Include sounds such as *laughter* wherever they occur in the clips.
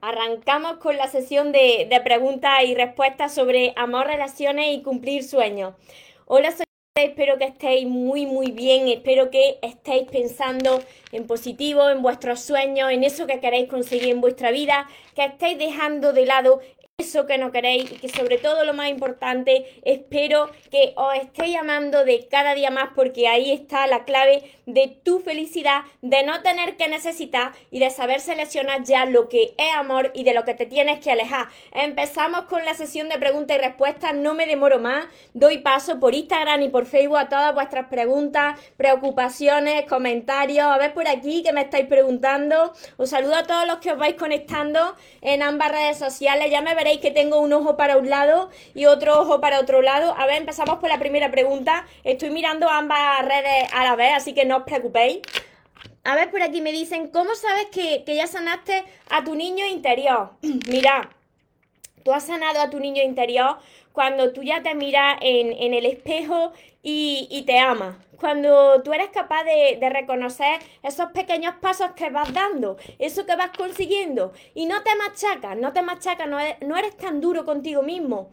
Arrancamos con la sesión de, preguntas y respuestas sobre amor, relaciones y cumplir sueños. Hola, soy espero que estéis muy muy bien, espero que estéis pensando en positivo, en vuestros sueños, en eso que queréis conseguir en vuestra vida, que estéis dejando de lado eso que no queréis y que sobre todo lo más importante, espero que os estéis amando de cada día más porque ahí está la clave de tu felicidad, de no tener que necesitar y de saber seleccionar ya lo que es amor y de lo que te tienes que alejar. Empezamos con la sesión de preguntas y respuestas, no me demoro más, doy paso por Instagram y por Facebook a todas vuestras preguntas, preocupaciones, comentarios, a ver por aquí que me estáis preguntando. Os saludo a todos los que os vais conectando en ambas redes sociales, ya me veréis que tengo un ojo para un lado y otro ojo para otro lado. A ver, empezamos por la primera pregunta. Estoy mirando ambas redes a la vez, así que no os preocupéis. A ver, por aquí me dicen, ¿cómo sabes que, ya sanaste a tu niño interior? *clears throat* Mira, tú has sanado a tu niño interior cuando tú ya te miras en, el espejo y, y te amas cuando tú eres capaz de, reconocer esos pequeños pasos que vas dando, eso que vas consiguiendo, y no te machacas, no te machacas, no eres, no eres tan duro contigo mismo,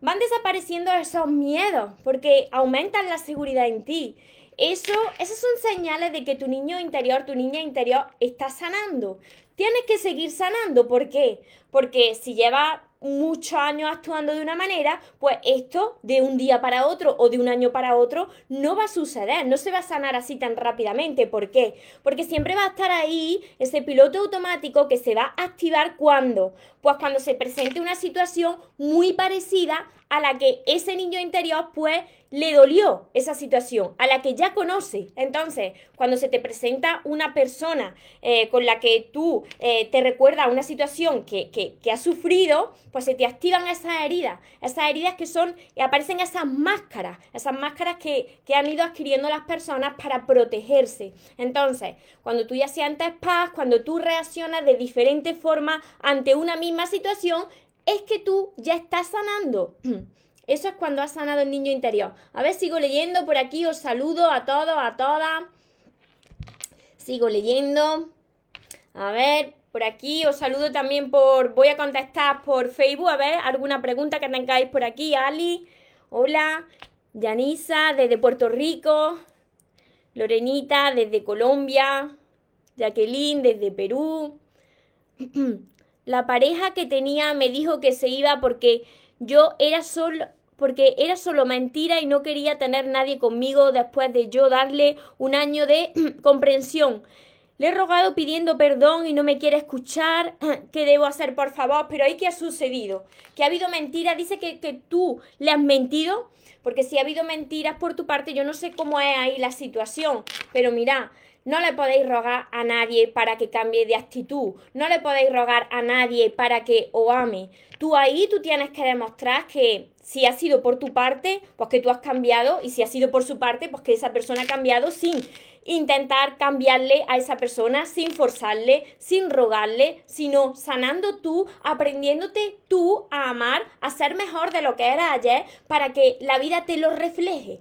van desapareciendo esos miedos porque aumentan la seguridad en ti. Eso, esas son señales de que tu niño interior, tu niña interior está sanando. Tienes que seguir sanando. ¿Por qué? Porque si llevas muchos años actuando de una manera, pues esto de un día para otro o de un año para otro no va a suceder, no se va a sanar así tan rápidamente. ¿Por qué? Porque siempre va a estar ahí ese piloto automático que se va a activar cuando, pues cuando se presente una situación muy parecida a la que ese niño interior pues le dolió esa situación, a la que ya conoce. Entonces, cuando se te presenta una persona eh, con la que tú eh, te recuerdas una situación que, que, sufrido, pues se te activan esas heridas, esas heridas que son, y aparecen esas máscaras, esas máscaras que, que han ido adquiriendo las personas para protegerse. Entonces, cuando tú ya sientes paz, cuando tú reaccionas de diferente forma ante una misma situación, es que tú ya estás sanando. *clears throat* Eso es cuando has sanado el niño interior. A ver, sigo leyendo por aquí, os saludo a todos, a todas. Sigo leyendo. A ver, por aquí os saludo también por... Voy a contestar por Facebook, a ver, alguna pregunta que tengáis por aquí. Ali, hola. Yanisa, desde Puerto Rico. Lorenita, desde Colombia. Jacqueline, desde Perú. *clears throat* La pareja que tenía me dijo que se iba porque yo era solo porque era solo mentira y no quería tener nadie conmigo después de yo darle un año de *clears throat* comprensión. Le he rogado pidiendo perdón y no me quiere escuchar. *clears throat* ¿Qué debo hacer, por favor? Pero ¿y qué ha sucedido? Que ha habido mentira. Dice que, que tú le has mentido. Porque si ha habido mentiras por tu parte, yo no sé cómo es ahí la situación. Pero mira, no le podéis rogar a nadie para que cambie de actitud. No le podéis rogar a nadie para que os ame. Tú ahí tú tienes que demostrar que si ha sido por tu parte, pues que tú has cambiado. Y si ha sido por su parte, pues que esa persona ha cambiado sin intentar cambiarle a esa persona, sin forzarle, sin rogarle, sino sanando tú, aprendiéndote tú a amar, a ser mejor de lo que era ayer, para que la vida te lo refleje.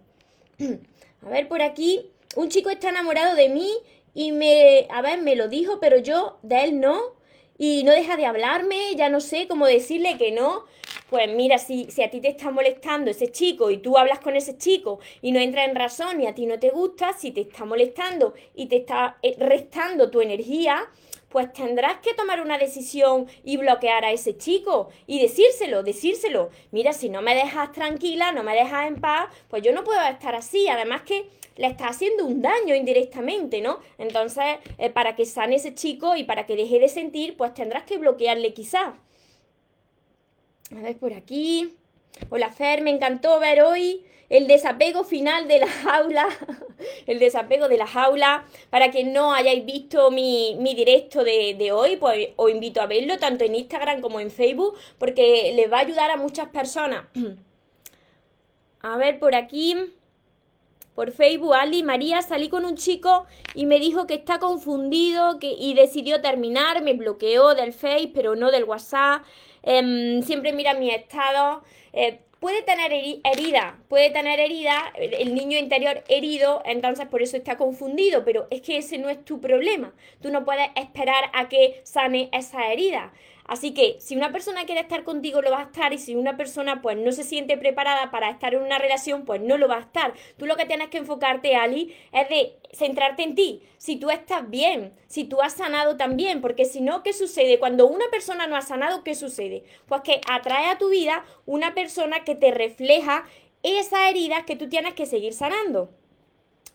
*clears throat* A ver, por aquí un chico está enamorado de mí y me, a ver, me lo dijo, pero yo de él no. Y no deja de hablarme, ya no sé cómo decirle que no. Pues mira, si, si a ti te está molestando ese chico y tú hablas con ese chico y no entra en razón y a ti no te gusta, si te está molestando y te está eh, restando tu energía, pues tendrás que tomar una decisión y bloquear a ese chico y decírselo, decírselo. Mira, si no me dejas tranquila, no me dejas en paz, pues yo no puedo estar así. Además que le está haciendo un daño indirectamente, ¿no? Entonces, eh, para que sane ese chico y para que deje de sentir, pues tendrás que bloquearle quizá. A ver por aquí. Hola Fer, me encantó ver hoy el desapego final de la *laughs* jaula, el desapego de la jaula. Para que no hayáis visto mi, directo de, hoy, pues os invito a verlo tanto en Instagram como en Facebook, porque les va a ayudar a muchas personas. *clears throat* A ver, por aquí, por Facebook, Ali, María, salí con un chico y me dijo que está confundido que, y decidió terminar, me bloqueó del Face, pero no del WhatsApp. Em, siempre mira mi estado. Eh, puede tener herida, puede tener herida, el niño interior herido, entonces por eso está confundido, pero es que ese no es tu problema. Tú no puedes esperar a que sane esa herida. Así que si una persona quiere estar contigo, lo va a estar, y si una persona pues no se siente preparada para estar en una relación, pues no lo va a estar. Tú lo que tienes que enfocarte, Ali, es de centrarte en ti. Si tú estás bien, si tú has sanado también, porque si no, ¿qué sucede? Cuando una persona no ha sanado, ¿qué sucede? Pues que atrae a tu vida una persona que te refleja esas heridas que tú tienes que seguir sanando.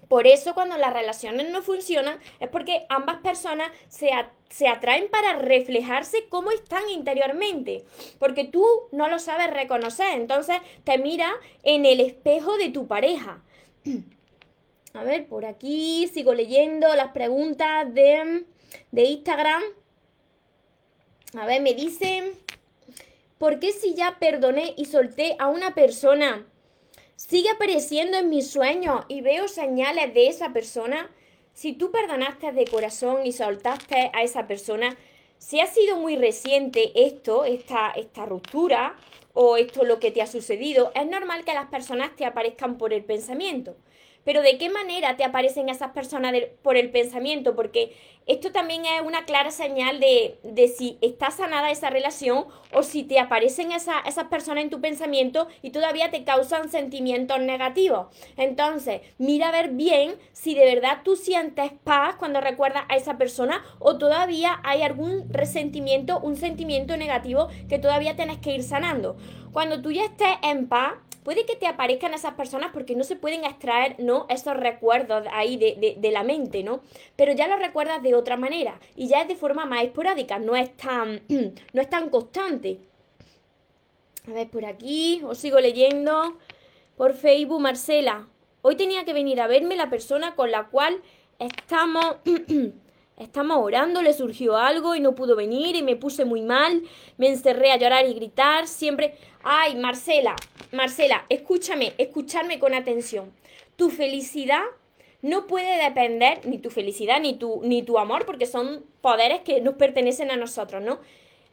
Por eso cuando las relaciones no funcionan es porque ambas personas se, se, atraen para reflejarse cómo están interiormente, porque tú no lo sabes reconocer, entonces te mira en el espejo de tu pareja. A ver, por aquí sigo leyendo las preguntas de, de Instagram. A ver, me dicen, ¿por qué si ya perdoné y solté a una persona? Sigue apareciendo en mis sueños y veo señales de esa persona, si tú perdonaste de corazón y soltaste a esa persona, si ha sido muy reciente esto, esta, esta ruptura o esto lo que te ha sucedido, es normal que las personas te aparezcan por el pensamiento. Pero ¿de qué manera te aparecen esas personas por el pensamiento? Porque esto también es una clara señal de, si está sanada esa relación o si te aparecen esas personas en tu pensamiento y todavía te causan sentimientos negativos. Entonces, mira a ver bien si de verdad tú sientes paz cuando recuerdas a esa persona o todavía hay algún resentimiento, un sentimiento negativo que todavía tienes que ir sanando. Cuando tú ya estés en paz, puede que te aparezcan esas personas porque no se pueden extraer, ¿no? Esos recuerdos ahí de, la mente, ¿no? Pero ya los recuerdas de otra manera y ya es de forma más esporádica, no es tan, *clears throat* no es tan constante. A ver, por aquí, os sigo leyendo. Por Facebook, Marcela. Hoy tenía que venir a verme la persona con la cual estamos *clears throat* Estamos orando, le surgió algo y no pudo venir y me puse muy mal, me encerré a llorar y gritar, siempre... Ay, Marcela, Marcela, escúchame, escucharme con atención. Tu felicidad no puede depender, ni tu felicidad, ni tu, ni tu amor, porque son poderes que nos pertenecen a nosotros, ¿no?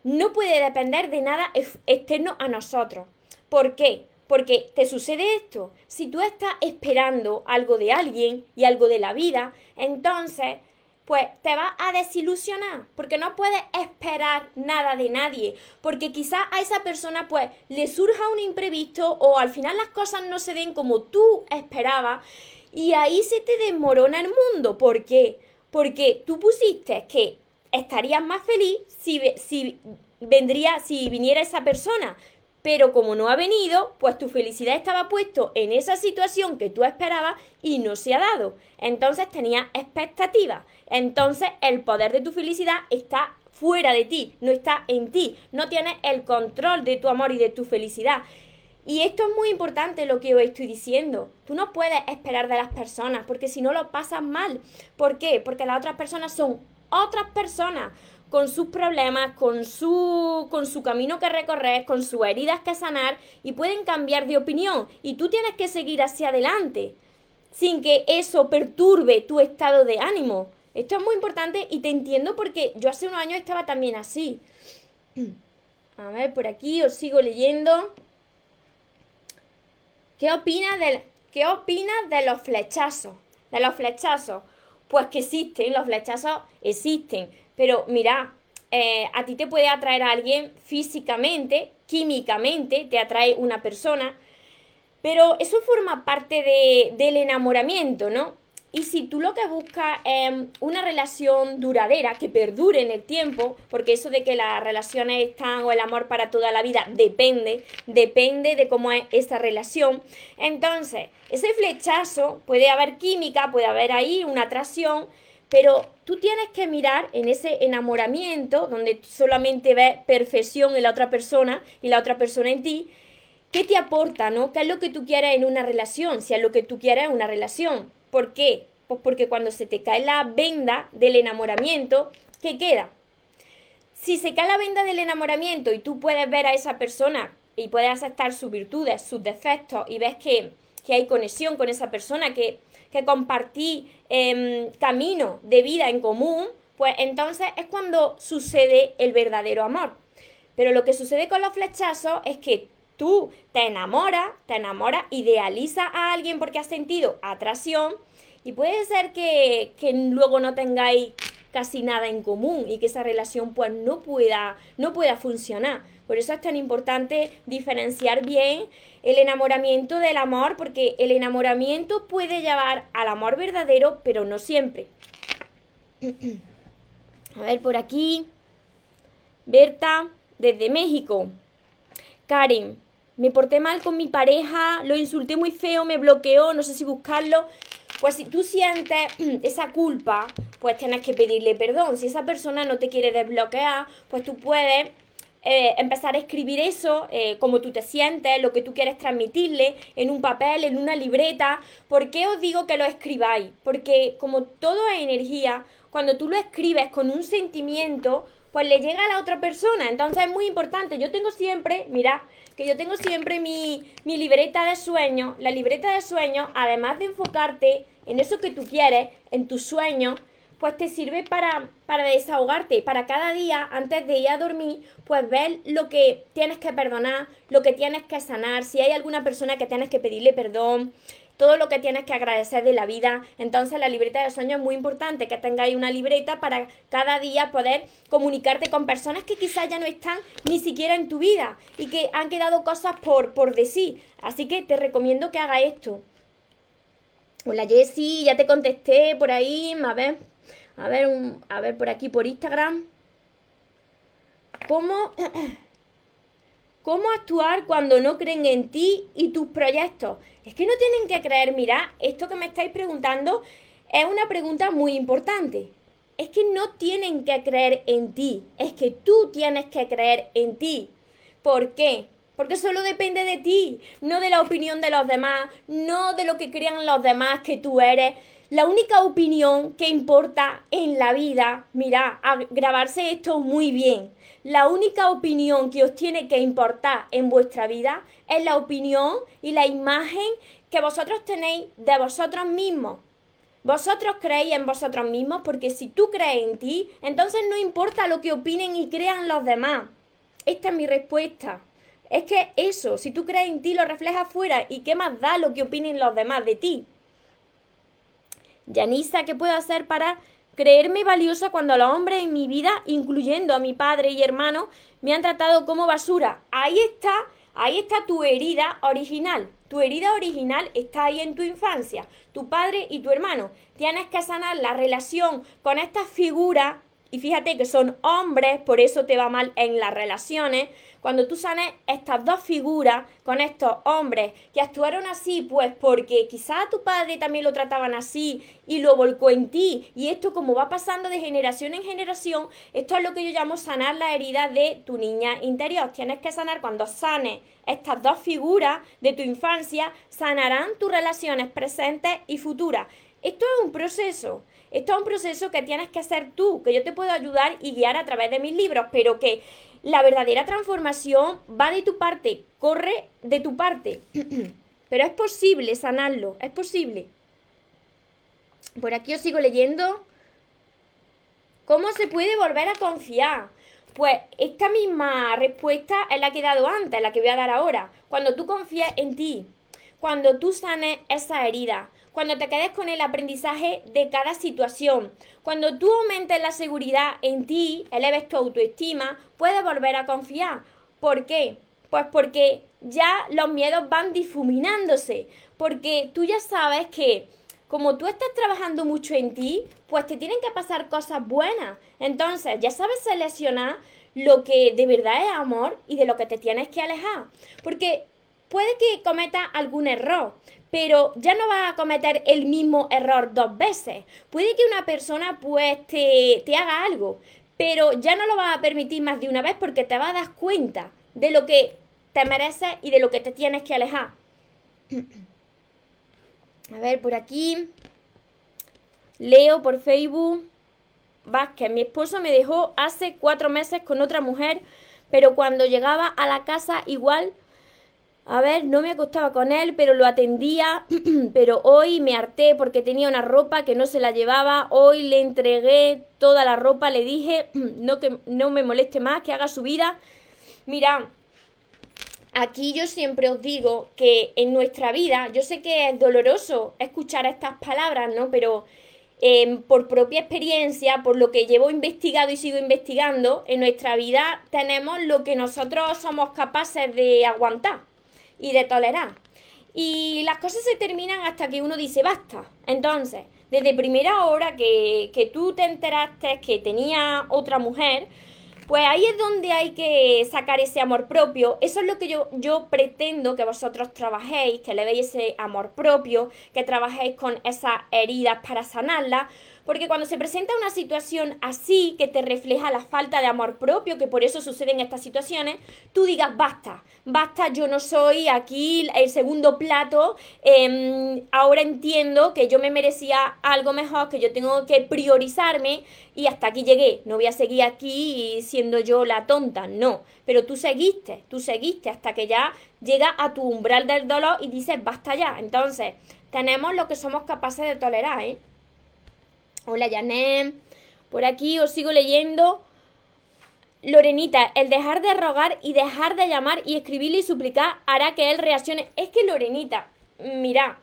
No puede depender de nada externo a nosotros. ¿Por qué? Porque te sucede esto. Si tú estás esperando algo de alguien y algo de la vida, entonces pues te va a desilusionar, porque no puedes esperar nada de nadie, porque quizás a esa persona pues le surja un imprevisto o al final las cosas no se den como tú esperabas y ahí se te desmorona el mundo. ¿Por qué? Porque tú pusiste que estarías más feliz si, si vendría, si viniera esa persona, pero como no ha venido, pues tu felicidad estaba puesto en esa situación que tú esperabas y no se ha dado. Entonces tenía expectativas. Entonces el poder de tu felicidad está fuera de ti, no está en ti. No tienes el control de tu amor y de tu felicidad. Y esto es muy importante lo que os estoy diciendo. Tú no puedes esperar de las personas porque si no lo pasas mal. ¿Por qué? Porque las otras personas son otras personas con sus problemas, con su, con su camino que recorrer, con sus heridas que sanar y pueden cambiar de opinión y tú tienes que seguir hacia adelante sin que eso perturbe tu estado de ánimo. Esto es muy importante y te entiendo porque yo hace unos años estaba también así. *clears throat* A ver, por aquí os sigo leyendo. ¿Qué opinas de, qué opinas de los flechazos? De los flechazos. Pues que existen, los flechazos existen. Pero mira, eh, a ti te puede atraer a alguien físicamente, químicamente, te atrae una persona, pero eso forma parte del enamoramiento, ¿no? Y si tú lo que buscas es una relación duradera, que perdure en el tiempo, porque eso de que las relaciones están o el amor para toda la vida depende, depende de cómo es esa relación. Entonces, ese flechazo, puede haber química, puede haber ahí una atracción, pero tú tienes que mirar en ese enamoramiento, donde solamente ves perfección en la otra persona y la otra persona en ti, ¿qué te aporta, no? ¿Qué es lo que tú quieres en una relación? Si es lo que tú quieres en una relación. ¿Por qué? Pues porque cuando se te cae la venda del enamoramiento, ¿qué queda? Si se cae la venda del enamoramiento y tú puedes ver a esa persona y puedes aceptar sus virtudes, sus defectos y ves que, que hay conexión con esa persona, que que compartí em, camino de vida en común, pues entonces es cuando sucede el verdadero amor. Pero lo que sucede con los flechazos es que tú te enamoras, te enamoras, idealizas a alguien porque has sentido atracción y puede ser que, que luego no tengáis casi nada en común y que esa relación pues no pueda, no pueda funcionar. Por eso es tan importante diferenciar bien el enamoramiento del amor, porque el enamoramiento puede llevar al amor verdadero, pero no siempre. *clears throat* A ver, por aquí. Berta, desde México. Karen, me porté mal con mi pareja, lo insulté muy feo, me bloqueó, no sé si buscarlo. Pues si tú sientes *clears throat* esa culpa, pues tienes que pedirle perdón. Si esa persona no te quiere desbloquear, pues tú puedes eh, empezar a escribir eso, eh, como tú te sientes, lo que tú quieres transmitirle, en un papel, en una libreta. ¿Por qué os digo que lo escribáis? Porque como todo es energía, cuando tú lo escribes con un sentimiento, pues le llega a la otra persona. Entonces es muy importante. Yo tengo siempre, mira, que yo tengo siempre mi, mi libreta de sueños. La libreta de sueños, además de enfocarte en eso que tú quieres, en tus sueños, pues te sirve para, para desahogarte, para cada día, antes de ir a dormir, pues ver lo que tienes que perdonar, lo que tienes que sanar, si hay alguna persona que tienes que pedirle perdón, todo lo que tienes que agradecer de la vida. Entonces la libreta de sueños es muy importante, que tengáis una libreta para cada día poder comunicarte con personas que quizás ya no están ni siquiera en tu vida y que han quedado cosas por, por decir. Así que te recomiendo que hagas esto. Hola Jessy, ya te contesté por ahí, a ver, a ver, a ver por aquí por Instagram. ¿Cómo, *clears throat* ¿Cómo actuar cuando no creen en ti y tus proyectos? Es que no tienen que creer, mira, esto que me estáis preguntando es una pregunta muy importante. Es que no tienen que creer en ti, es que tú tienes que creer en ti. ¿Por qué? Porque solo depende de ti, no de la opinión de los demás, no de lo que crean los demás que tú eres. La única opinión que importa en la vida, mira, a grabarse esto muy bien. La única opinión que os tiene que importar en vuestra vida es la opinión y la imagen que vosotros tenéis de vosotros mismos. Vosotros creéis en vosotros mismos porque si tú crees en ti, entonces no importa lo que opinen y crean los demás. Esta es mi respuesta. Es que eso, si tú crees en ti, lo reflejas fuera y qué más da lo que opinen los demás de ti. Yanisa, ¿qué puedo hacer para creerme valiosa cuando los hombres en mi vida, incluyendo a mi padre y hermano, me han tratado como basura? Ahí está, ahí está tu herida original. Tu herida original está ahí en tu infancia, tu padre y tu hermano. Tienes que sanar la relación con estas figuras y fíjate que son hombres, por eso te va mal en las relaciones, cuando tú sanes estas dos figuras con estos hombres que actuaron así, pues porque quizá tu padre también lo trataban así y lo volcó en ti. Y esto como va pasando de generación en generación, esto es lo que yo llamo sanar la herida de tu niña interior. Tienes que sanar cuando sanes estas dos figuras de tu infancia, sanarán tus relaciones presentes y futuras. Esto es un proceso. Esto es un proceso que tienes que hacer tú, que yo te puedo ayudar y guiar a través de mis libros, pero que la verdadera transformación va de tu parte, corre de tu parte. *clears throat* Pero es posible sanarlo, es posible. Por aquí os sigo leyendo. ¿Cómo se puede volver a confiar? Pues esta misma respuesta es la que he dado antes, la que voy a dar ahora. Cuando tú confías en ti, cuando tú sanes esa herida, cuando te quedes con el aprendizaje de cada situación. Cuando tú aumentes la seguridad en ti, eleves tu autoestima, puedes volver a confiar. ¿Por qué? Pues porque ya los miedos van difuminándose, porque tú ya sabes que como tú estás trabajando mucho en ti, pues te tienen que pasar cosas buenas. Entonces, ya sabes seleccionar lo que de verdad es amor y de lo que te tienes que alejar. Porque puede que cometa algún error, pero ya no vas a cometer el mismo error dos veces. Puede que una persona pues te, te haga algo, pero ya no lo vas a permitir más de una vez porque te vas a dar cuenta de lo que te mereces y de lo que te tienes que alejar. *clears throat* A ver, por aquí. Leo por Facebook. Vázquez, mi esposo me dejó hace cuatro meses con otra mujer, pero cuando llegaba a la casa igual a ver, no me acostaba con él, pero lo atendía, *clears throat* pero hoy me harté porque tenía una ropa que no se la llevaba, hoy le entregué toda la ropa, le dije, *clears throat* no que no me moleste más, que haga su vida. Mira, aquí yo siempre os digo que en nuestra vida, yo sé que es doloroso escuchar estas palabras, ¿no? Pero em, por propia experiencia, por lo que llevo investigado y sigo investigando, en nuestra vida tenemos lo que nosotros somos capaces de aguantar y de tolerar. Y las cosas se terminan hasta que uno dice basta. Entonces, desde primera hora que, que tú te enteraste que tenía otra mujer, pues ahí es donde hay que sacar ese amor propio. Eso es lo que yo, yo pretendo que vosotros trabajéis, que le veis ese amor propio, que trabajéis con esas heridas para sanarlas, porque cuando se presenta una situación así, que te refleja la falta de amor propio, que por eso suceden estas situaciones, tú digas, basta, basta, yo no soy aquí el segundo plato, em, ahora entiendo que yo me merecía algo mejor, que yo tengo que priorizarme y hasta aquí llegué, no voy a seguir aquí siendo yo la tonta, no, pero tú seguiste, tú seguiste hasta que ya llega a tu umbral del dolor y dices, basta ya, entonces tenemos lo que somos capaces de tolerar, ¿eh? Hola Janet. Por aquí os sigo leyendo. Lorenita, el dejar de rogar y dejar de llamar y escribirle y suplicar hará que él reaccione. Es que Lorenita, mira,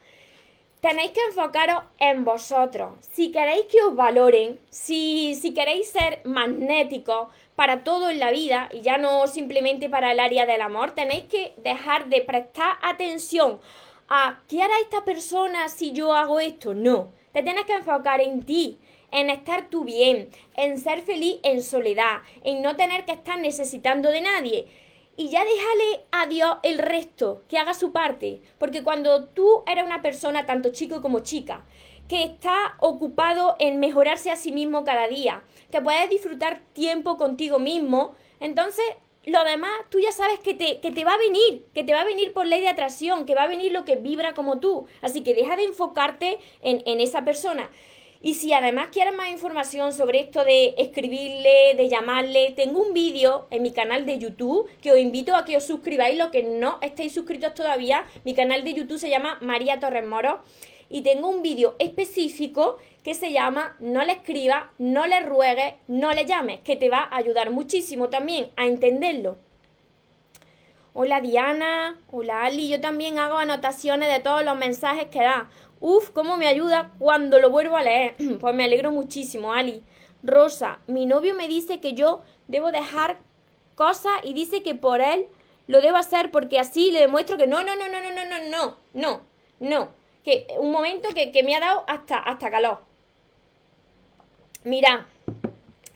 tenéis que enfocaros en vosotros. Si queréis que os valoren, si, si queréis ser magnéticos para todo en la vida y ya no simplemente para el área del amor, tenéis que dejar de prestar atención a qué hará esta persona si yo hago esto. No te tienes que enfocar en ti, en estar tú bien, en ser feliz en soledad, en no tener que estar necesitando de nadie. Y ya déjale a Dios el resto, que haga su parte. Porque cuando tú eres una persona, tanto chico como chica, que está ocupado en mejorarse a sí mismo cada día, que puedes disfrutar tiempo contigo mismo, entonces lo demás tú ya sabes que te, que te va a venir, que te va a venir por ley de atracción, que va a venir lo que vibra como tú. Así que deja de enfocarte en, en esa persona. Y si además quieres más información sobre esto de escribirle, de llamarle, tengo un vídeo en mi canal de YouTube que os invito a que os suscribáis, lo que no estéis suscritos todavía. Mi canal de YouTube se llama María Torres Moro y tengo un vídeo específico que se llama No le escriba, no le ruegues, no le llames, que te va a ayudar muchísimo también a entenderlo. Hola Diana, hola Ali, yo también hago anotaciones de todos los mensajes que da. Uf, cómo me ayuda cuando lo vuelvo a leer. *clears throat* Pues me alegro muchísimo, Ali. Rosa, mi novio me dice que yo debo dejar cosas y dice que por él lo debo hacer porque así le demuestro que no, no, no, no, no, no, no, no, no, no. Que un momento que, que me ha dado hasta, hasta calor. Mira,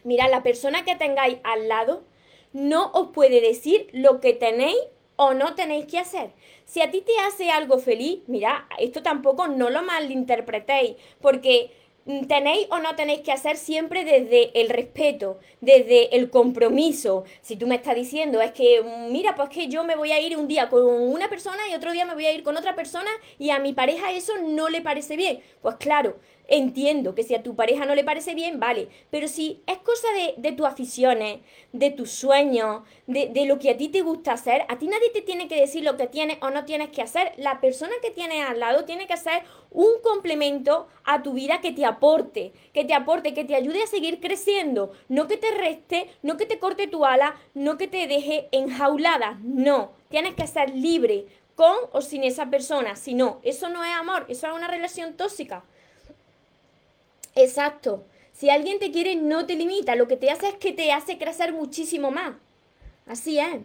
mira, la persona que tengáis al lado no os puede decir lo que tenéis o no tenéis que hacer. Si a ti te hace algo feliz, mira, esto tampoco no lo malinterpretéis, porque tenéis o no tenéis que hacer siempre desde el respeto, desde el compromiso. Si tú me estás diciendo, es que, mira, pues que yo me voy a ir un día con una persona y otro día me voy a ir con otra persona y a mi pareja eso no le parece bien. Pues claro, entiendo que si a tu pareja no le parece bien, vale, pero si es cosa de, de tus aficiones, de tus sueños, de, de, lo que a ti te gusta hacer, a ti nadie te tiene que decir lo que tienes o no tienes que hacer. La persona que tienes al lado tiene que ser un complemento a tu vida que te aporte, que te aporte, que te ayude a seguir creciendo, no que te reste, no que te corte tu ala, no que te deje enjaulada, no, tienes que ser libre con o sin esa persona, si no, eso no es amor, eso es una relación tóxica. Exacto. Si alguien te quiere, no te limita. Lo que te hace es que te hace crecer muchísimo más. Así es.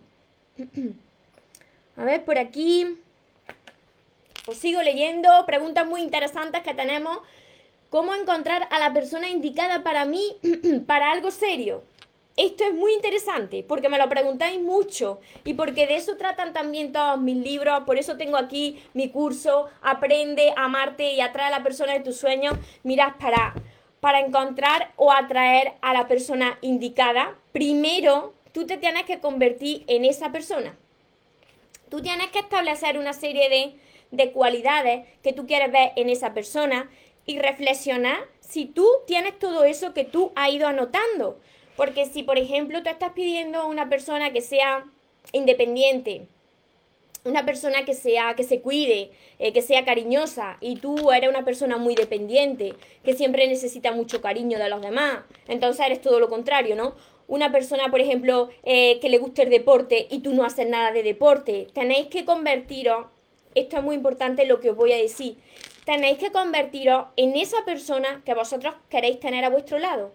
*clears throat* A ver, por aquí. Os sigo leyendo. Preguntas muy interesantes que tenemos. ¿Cómo encontrar a la persona indicada para mí *clears throat* para algo serio? Esto es muy interesante porque me lo preguntáis mucho y porque de eso tratan también todos mis libros. Por eso tengo aquí mi curso Aprende a amarte y atrae a la persona de tus sueños. Mirad, para, para encontrar o atraer a la persona indicada, primero tú te tienes que convertir en esa persona. Tú tienes que establecer una serie de, de cualidades que tú quieres ver en esa persona y reflexionar si tú tienes todo eso que tú has ido anotando. Porque si, por ejemplo, tú estás pidiendo a una persona que sea independiente, una persona que sea, que se cuide, eh, que sea cariñosa, y tú eres una persona muy dependiente, que siempre necesita mucho cariño de los demás, entonces eres todo lo contrario, ¿no? Una persona, por ejemplo, eh, que le guste el deporte y tú no haces nada de deporte, tenéis que convertiros, esto es muy importante lo que os voy a decir, tenéis que convertiros en esa persona que vosotros queréis tener a vuestro lado.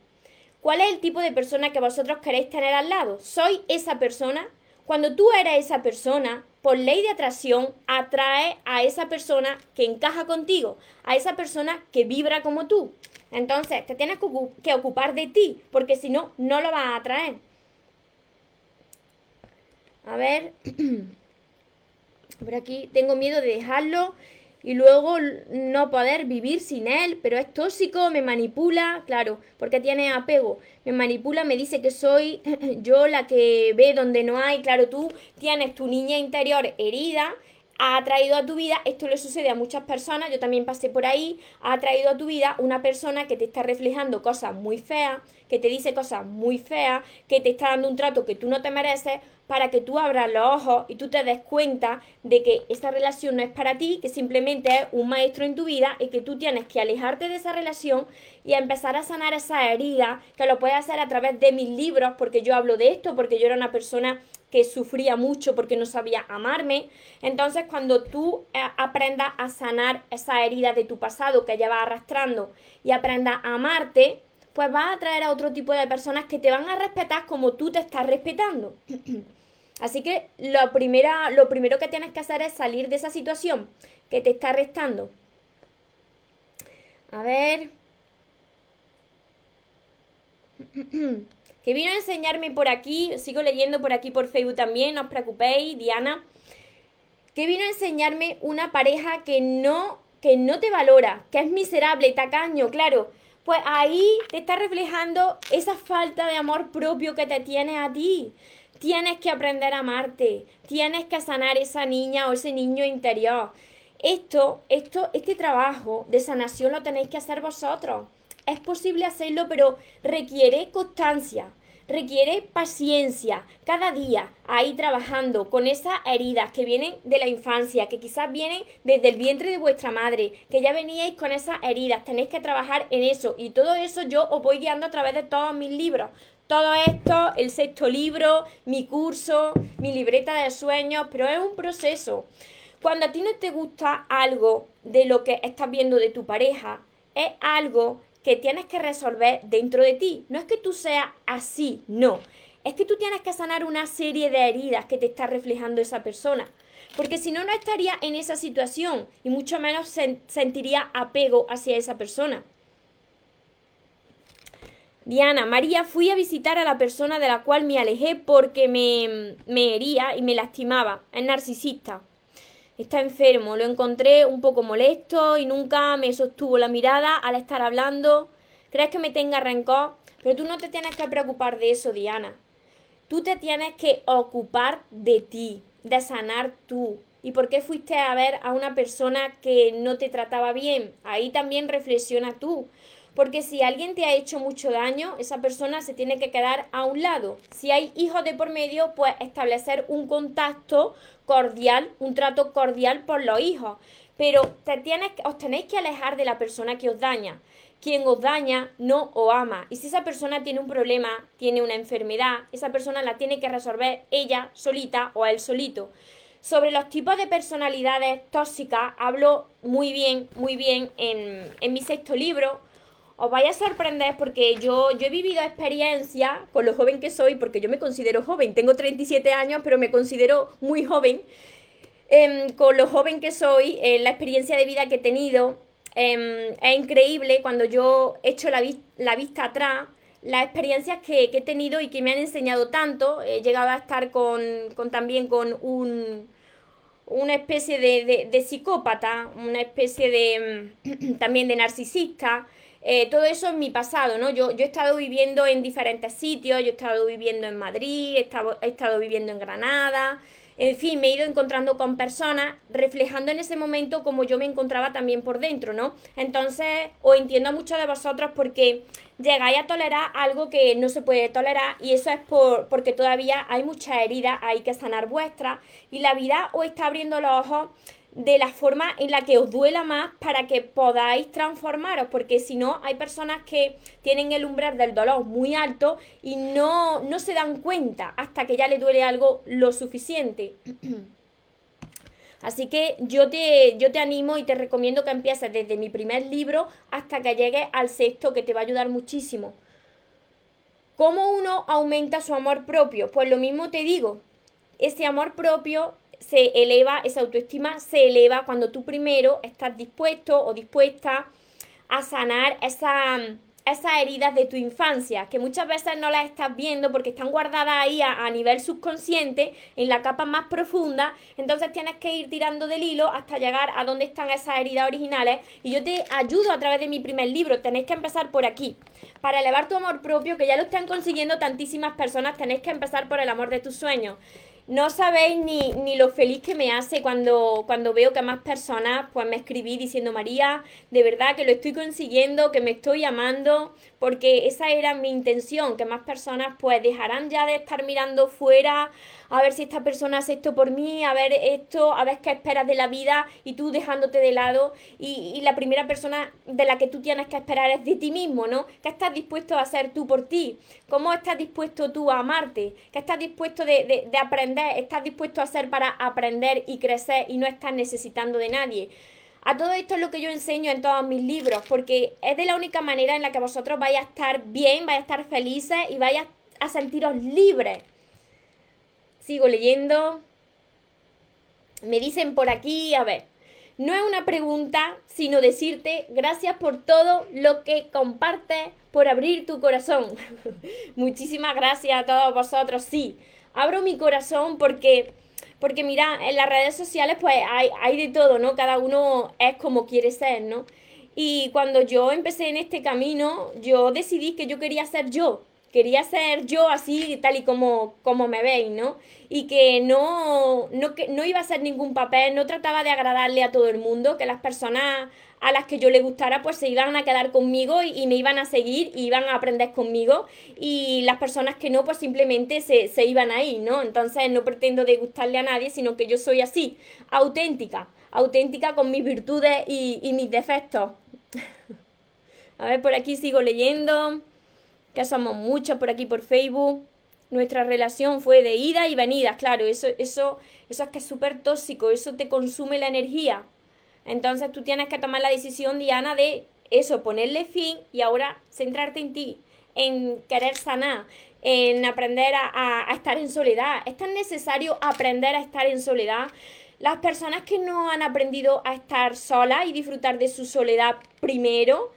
¿Cuál es el tipo de persona que vosotros queréis tener al lado? ¿Soy esa persona? Cuando tú eres esa persona, por ley de atracción, atrae a esa persona que encaja contigo, a esa persona que vibra como tú. Entonces, te tienes que ocupar de ti, porque si no, no lo vas a atraer. A ver, *clears throat* por aquí tengo miedo de dejarlo y luego no poder vivir sin él, pero es tóxico, me manipula, claro, porque tiene apego, me manipula, me dice que soy *clears throat* yo la que ve donde no hay, claro, tú tienes tu niña interior herida, ha traído a tu vida, esto le sucede a muchas personas, yo también pasé por ahí, ha traído a tu vida una persona que te está reflejando cosas muy feas, que te dice cosas muy feas, que te está dando un trato que tú no te mereces, para que tú abras los ojos y tú te des cuenta de que esa relación no es para ti, que simplemente es un maestro en tu vida y que tú tienes que alejarte de esa relación y empezar a sanar esa herida, que lo puedes hacer a través de mis libros, porque yo hablo de esto, porque yo era una persona que sufría mucho porque no sabía amarme. Entonces, cuando tú eh, aprendas a sanar esa herida de tu pasado que llevas arrastrando y aprendas a amarte, pues vas a atraer a otro tipo de personas que te van a respetar como tú te estás respetando. *clears throat* Así que lo, primera, lo primero que tienes que hacer es salir de esa situación que te está restando. A ver. *clears throat* que vino a enseñarme por aquí, sigo leyendo por aquí por Facebook también, no os preocupéis, Diana. Que vino a enseñarme una pareja que no, que no te valora, que es miserable, tacaño, claro. Pues ahí te está reflejando esa falta de amor propio que te tiene a ti. Tienes que aprender a amarte, tienes que sanar esa niña o ese niño interior. Esto, esto, este trabajo de sanación lo tenéis que hacer vosotros. Es posible hacerlo, pero requiere constancia, requiere paciencia, cada día ahí trabajando con esas heridas que vienen de la infancia, que quizás vienen desde el vientre de vuestra madre, que ya veníais con esas heridas, tenéis que trabajar en eso y todo eso yo os voy guiando a través de todos mis libros. Todo esto, el sexto libro, mi curso, mi libreta de sueños, pero es un proceso. Cuando a ti no te gusta algo de lo que estás viendo de tu pareja, es algo que tienes que resolver dentro de ti. No es que tú seas así, no. Es que tú tienes que sanar una serie de heridas que te está reflejando esa persona. Porque si no, no estaría en esa situación y mucho menos sentiría apego hacia esa persona. Diana, María, fui a visitar a la persona de la cual me alejé porque me, me hería y me lastimaba. Es narcisista. Está enfermo. Lo encontré un poco molesto y nunca me sostuvo la mirada al estar hablando. ¿Crees que me tenga rencor? Pero tú no te tienes que preocupar de eso, Diana. Tú te tienes que ocupar de ti, de sanar tú. ¿Y por qué fuiste a ver a una persona que no te trataba bien? Ahí también reflexiona tú. Porque si alguien te ha hecho mucho daño, esa persona se tiene que quedar a un lado. Si hay hijos de por medio, pues establecer un contacto cordial, un trato cordial por los hijos. Pero te tienes, os tenéis que alejar de la persona que os daña. Quien os daña no os ama. Y si esa persona tiene un problema, tiene una enfermedad, esa persona la tiene que resolver ella solita o él solito. Sobre los tipos de personalidades tóxicas hablo muy bien, muy bien en, en mi sexto libro, os vais a sorprender porque yo, yo he vivido experiencia con lo joven que soy, porque yo me considero joven, tengo 37 años, pero me considero muy joven. Em, con lo joven que soy, eh, la experiencia de vida que he tenido, em, es increíble cuando yo echo la, la vista atrás, las experiencias que, he tenido y que me han enseñado tanto. He llegado a estar con, con también con un, una especie de, de, psicópata, una especie de *clears throat* también de narcisista. Eh, todo eso es mi pasado, ¿no? Yo, yo he estado viviendo en diferentes sitios, yo he estado viviendo en Madrid, he estado, he estado viviendo en Granada, en fin, me he ido encontrando con personas reflejando en ese momento como yo me encontraba también por dentro, ¿no? Entonces, os entiendo a muchos de vosotros porque llegáis a tolerar algo que no se puede tolerar y eso es por, porque todavía hay muchas heridas, hay que sanar vuestras y la vida os está abriendo los ojos de la forma en la que os duela más para que podáis transformaros, porque si no, hay personas que tienen el umbral del dolor muy alto y no, no se dan cuenta hasta que ya le duele algo lo suficiente. *clears throat* Así que yo te, yo te animo y te recomiendo que empieces desde mi primer libro hasta que llegues al sexto, que te va a ayudar muchísimo. ¿Cómo uno aumenta su amor propio? Pues lo mismo te digo, ese amor propio se eleva, esa autoestima se eleva cuando tú primero estás dispuesto o dispuesta a sanar esa, esas heridas de tu infancia, que muchas veces no las estás viendo porque están guardadas ahí a, nivel subconsciente, en la capa más profunda, entonces tienes que ir tirando del hilo hasta llegar a donde están esas heridas originales y yo te ayudo a través de mi primer libro, tenéis que empezar por aquí. Para elevar tu amor propio, que ya lo están consiguiendo tantísimas personas, tenéis que empezar por el amor de tus sueños no sabéis ni, ni, lo feliz que me hace cuando, cuando veo que más personas pues me escribí diciendo María, de verdad que lo estoy consiguiendo, que me estoy amando, porque esa era mi intención, que más personas pues dejarán ya de estar mirando fuera a ver si esta persona hace esto por mí, a ver esto, a ver qué esperas de la vida y tú dejándote de lado y, y la primera persona de la que tú tienes que esperar es de ti mismo, ¿no? ¿Qué estás dispuesto a hacer tú por ti? ¿Cómo estás dispuesto tú a amarte? ¿Qué estás dispuesto de, de, de aprender? ¿Estás dispuesto a hacer para aprender y crecer y no estás necesitando de nadie? A todo esto es lo que yo enseño en todos mis libros, porque es de la única manera en la que vosotros vais a estar bien, vais a estar felices y vais a sentiros libres. Sigo leyendo. Me dicen por aquí, a ver, no es una pregunta, sino decirte gracias por todo lo que compartes, por abrir tu corazón. *laughs* Muchísimas gracias a todos vosotros. Sí, abro mi corazón porque, porque mira, en las redes sociales pues hay, hay de todo, ¿no? Cada uno es como quiere ser, ¿no? Y cuando yo empecé en este camino, yo decidí que yo quería ser yo quería ser yo así, tal y como, como me veis, ¿no? Y que no, no, que no iba a hacer ningún papel, no trataba de agradarle a todo el mundo, que las personas a las que yo le gustara pues se iban a quedar conmigo y, me iban a seguir y iban a aprender conmigo y las personas que no pues simplemente se, se iban ahí, ¿no? Entonces no pretendo de gustarle a nadie, sino que yo soy así, auténtica, auténtica con mis virtudes y mis defectos. *laughs* a ver, por aquí sigo leyendo que somos muchos por aquí por Facebook. Nuestra relación fue de ida y venida, claro, eso, eso, eso es que es súper tóxico, eso te consume la energía. Entonces tú tienes que tomar la decisión, Diana, de eso, ponerle fin y ahora centrarte en ti, en querer sanar, en aprender a, a, estar en soledad. Es tan necesario aprender a estar en soledad. Las personas que no han aprendido a estar solas y disfrutar de su soledad primero,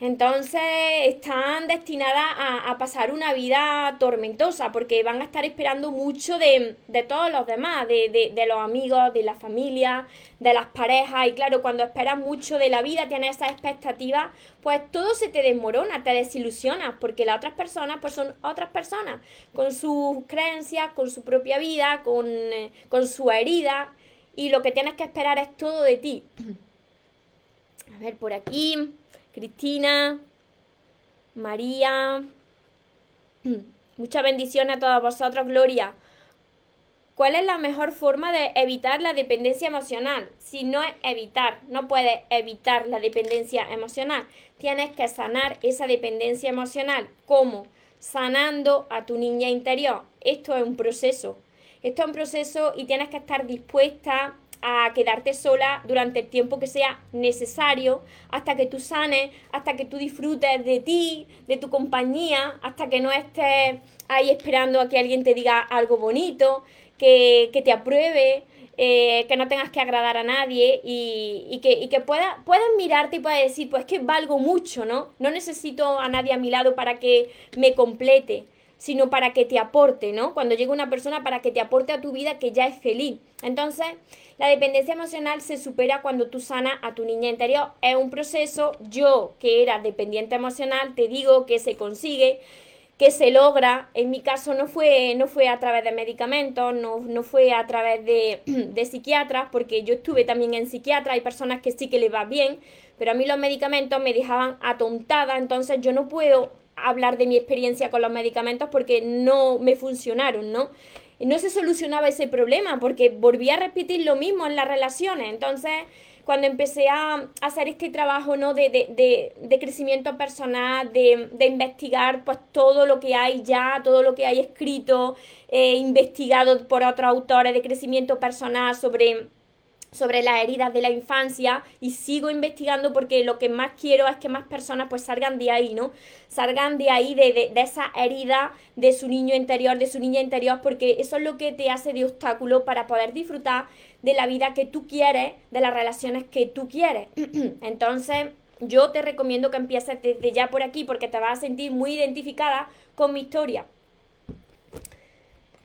entonces están destinadas a, pasar una vida tormentosa porque van a estar esperando mucho de, todos los demás, de, los amigos, de la familia, de las parejas. Y claro, cuando esperas mucho de la vida, tienes esas expectativas, pues todo se te desmorona, te desilusionas porque las otras personas pues son otras personas con sus creencias, con su propia vida, con, eh, con su herida. Y lo que tienes que esperar es todo de ti. *clears throat* A ver, por aquí. Cristina, María. *clears throat* Muchas bendiciones a todos vosotros, Gloria. ¿Cuál es la mejor forma de evitar la dependencia emocional? Si no es evitar, no puedes evitar la dependencia emocional. Tienes que sanar esa dependencia emocional. ¿Cómo? Sanando a tu niña interior. Esto es un proceso. Esto es un proceso y tienes que estar dispuesta a quedarte sola durante el tiempo que sea necesario, hasta que tú sanes, hasta que tú disfrutes de ti, de tu compañía, hasta que no estés ahí esperando a que alguien te diga algo bonito, que, te apruebe, eh, que no tengas que agradar a nadie y, que, y que puedas mirarte y puedas decir, pues que valgo mucho, ¿no? No necesito a nadie a mi lado para que me complete sino para que te aporte, ¿no? Cuando llega una persona para que te aporte a tu vida que ya es feliz. Entonces, la dependencia emocional se supera cuando tú sanas a tu niña interior. Es un proceso, yo que era dependiente emocional, te digo que se consigue, que se logra. En mi caso no fue, no fue a través de medicamentos, no, no fue a través de, *clears throat* de psiquiatras, porque yo estuve también en psiquiatra, hay personas que sí que les va bien, pero a mí los medicamentos me dejaban atontada, entonces yo no puedo hablar de mi experiencia con los medicamentos porque no me funcionaron, ¿no? no se solucionaba ese problema porque volvía a repetir lo mismo en las relaciones. Entonces, cuando empecé a hacer este trabajo ¿no? de, de, de, crecimiento personal, de, investigar pues todo lo que hay ya, todo lo que hay escrito, eh, investigado por otros autores de crecimiento personal sobre sobre las heridas de la infancia y sigo investigando porque lo que más quiero es que más personas pues salgan de ahí, ¿no? Salgan de ahí, de, de, esa herida de su niño interior, de su niña interior, porque eso es lo que te hace de obstáculo para poder disfrutar de la vida que tú quieres, de las relaciones que tú quieres. *clears throat* Entonces, yo te recomiendo que empieces desde ya por aquí porque te vas a sentir muy identificada con mi historia.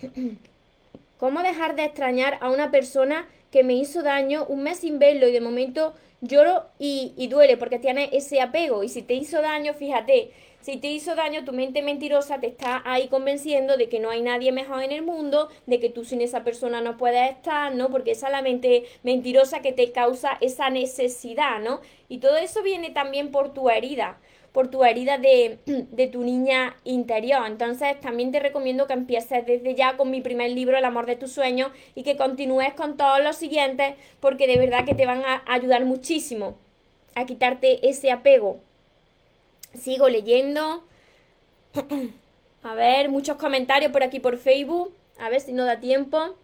*clears throat* ¿Cómo dejar de extrañar a una persona que me hizo daño un mes sin verlo y de momento lloro y, y duele porque tiene ese apego? Y si te hizo daño, fíjate, si te hizo daño, tu mente mentirosa te está ahí convenciendo de que no hay nadie mejor en el mundo, de que tú sin esa persona no puedes estar, ¿no? Porque esa es la mente mentirosa que te causa esa necesidad, ¿no? Y todo eso viene también por tu herida por tu herida de, *clears throat* de, tu niña interior. Entonces también te recomiendo que empieces desde ya con mi primer libro, El amor de tus sueños, y que continúes con todos los siguientes, porque de verdad que te van a ayudar muchísimo a quitarte ese apego. Sigo leyendo. *clears throat* A ver, muchos comentarios por aquí por Facebook. A ver si no da tiempo.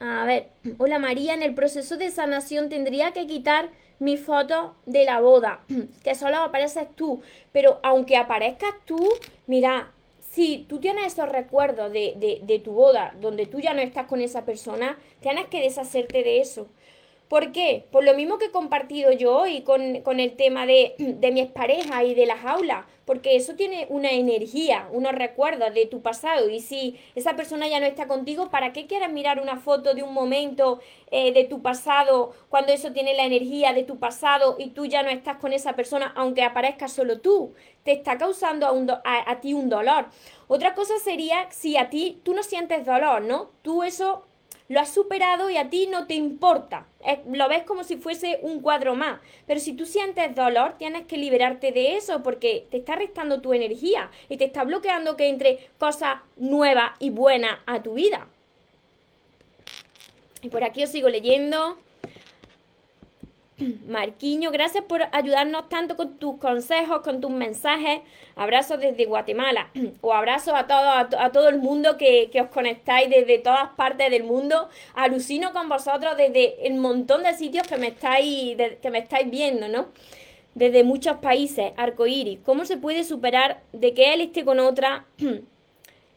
A ver, *clears throat* hola María, en el proceso de sanación tendría que quitar mi foto de la boda, *clears throat* que solo apareces tú. Pero aunque aparezcas tú, mira, si tú tienes esos recuerdos de, de, de tu boda, donde tú ya no estás con esa persona, tienes que deshacerte de eso. ¿Por qué? Por lo mismo que he compartido yo hoy con, el tema de, de mi expareja y de las aulas, porque eso tiene una energía, unos recuerdos de tu pasado. Y si esa persona ya no está contigo, ¿para qué quieres mirar una foto de un momento eh, de tu pasado cuando eso tiene la energía de tu pasado y tú ya no estás con esa persona, aunque aparezca solo tú? Te está causando a, a ti un dolor. Otra cosa sería si a ti tú no sientes dolor, ¿no? Tú eso lo has superado y a ti no te importa. lo ves como si fuese un cuadro más. Pero si tú sientes dolor, tienes que liberarte de eso porque te está restando tu energía y te está bloqueando que entre cosas nuevas y buenas a tu vida. Y por aquí os sigo leyendo. *clears throat* Marquiño, gracias por ayudarnos tanto con tus consejos, con tus mensajes. Abrazos desde Guatemala *clears throat* o abrazos a todo, a, todo el mundo que, os conectáis desde todas partes del mundo. Alucino con vosotros desde el montón de sitios que me estáis, que me estáis viendo, ¿no? Desde muchos países, arcoíris. ¿Cómo se puede superar de que él esté con otra? *clears throat*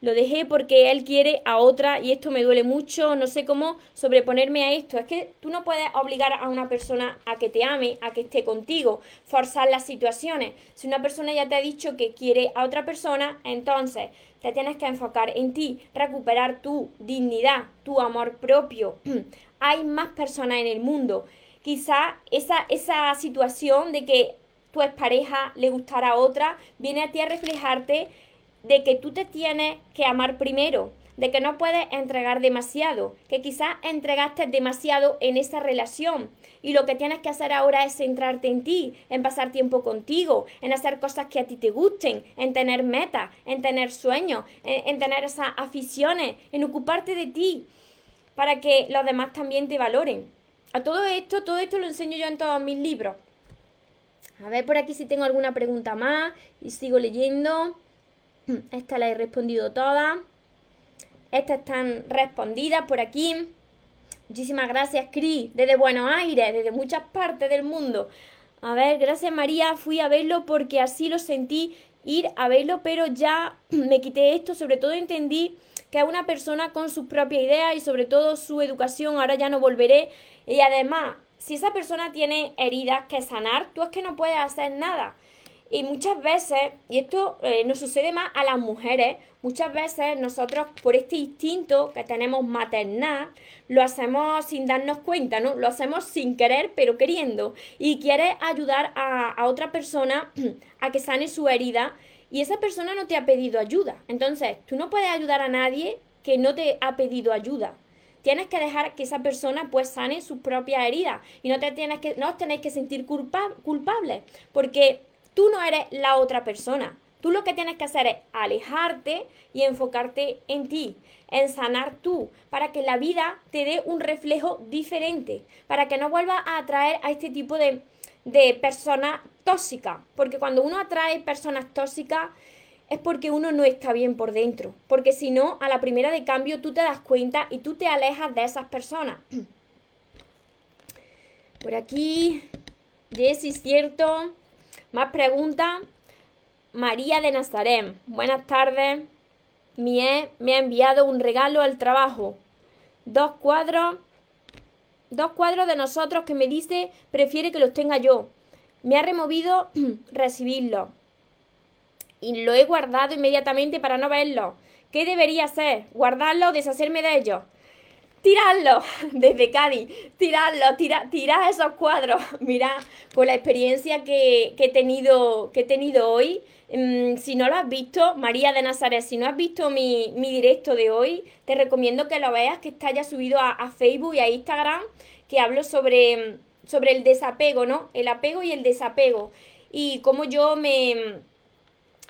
lo dejé porque él quiere a otra y esto me duele mucho, no sé cómo sobreponerme a esto. Es que tú no puedes obligar a una persona a que te ame, a que esté contigo, forzar las situaciones. Si una persona ya te ha dicho que quiere a otra persona, entonces te tienes que enfocar en ti, recuperar tu dignidad, tu amor propio. *clears throat* Hay más personas en el mundo. Quizá esa, esa situación de que tu expareja le gustara a otra viene a ti a reflejarte de que tú te tienes que amar primero, de que no puedes entregar demasiado, que quizás entregaste demasiado en esa relación y lo que tienes que hacer ahora es centrarte en ti, en pasar tiempo contigo, en hacer cosas que a ti te gusten, en tener metas, en tener sueños, en, tener esas aficiones, en ocuparte de ti, para que los demás también te valoren. A todo esto, todo esto lo enseño yo en todos mis libros. A ver por aquí si tengo alguna pregunta más y sigo leyendo. Esta la he respondido todas. Estas están respondidas por aquí. Muchísimas gracias, Cris, desde Buenos Aires, desde muchas partes del mundo. A ver, gracias María, fui a verlo porque así lo sentí ir a verlo, pero ya *clears throat* me quité esto, sobre todo entendí que es una persona con sus propias ideas y sobre todo su educación, ahora ya no volveré. Y además, si esa persona tiene heridas que sanar, tú es que no puedes hacer nada. Y muchas veces, y esto eh, nos sucede más a las mujeres, muchas veces nosotros por este instinto que tenemos maternal, lo hacemos sin darnos cuenta, ¿no? Lo hacemos sin querer, pero queriendo. Y quieres ayudar a, otra persona *clears throat* a que sane su herida y esa persona no te ha pedido ayuda. Entonces, tú no puedes ayudar a nadie que no te ha pedido ayuda tienes que dejar que esa persona pues sane sus propias heridas y no te tienes que no os tenéis que sentir culpa, culpables porque Tú no eres la otra persona. Tú lo que tienes que hacer es alejarte y enfocarte en ti, en sanar tú, para que la vida te dé un reflejo diferente, para que no vuelvas a atraer a este tipo de, de personas tóxicas. Porque cuando uno atrae personas tóxicas, es porque uno no está bien por dentro. Porque si no, a la primera de cambio tú te das cuenta y tú te alejas de esas personas. *clears throat* Por aquí, Jessy, cierto. Más preguntas. María de Nazaret. Buenas tardes. Mie me ha enviado un regalo al trabajo. Dos cuadros. Dos cuadros de nosotros que me dice prefiere que los tenga yo. Me ha removido *clears throat* recibirlos. Y lo he guardado inmediatamente para no verlo. ¿Qué debería hacer? ¿Guardarlo o deshacerme de ellos? Tirarlo desde Cádiz, tirarlo, tira, tira esos cuadros. Mira, con la experiencia que, he, tenido, que he tenido hoy, mm, si no lo has visto, María de Nazaret, si no has visto mi, directo de hoy, te recomiendo que lo veas, que está ya subido a, Facebook y a Instagram, que hablo sobre, sobre el desapego, ¿no? El apego y el desapego. Y cómo yo me,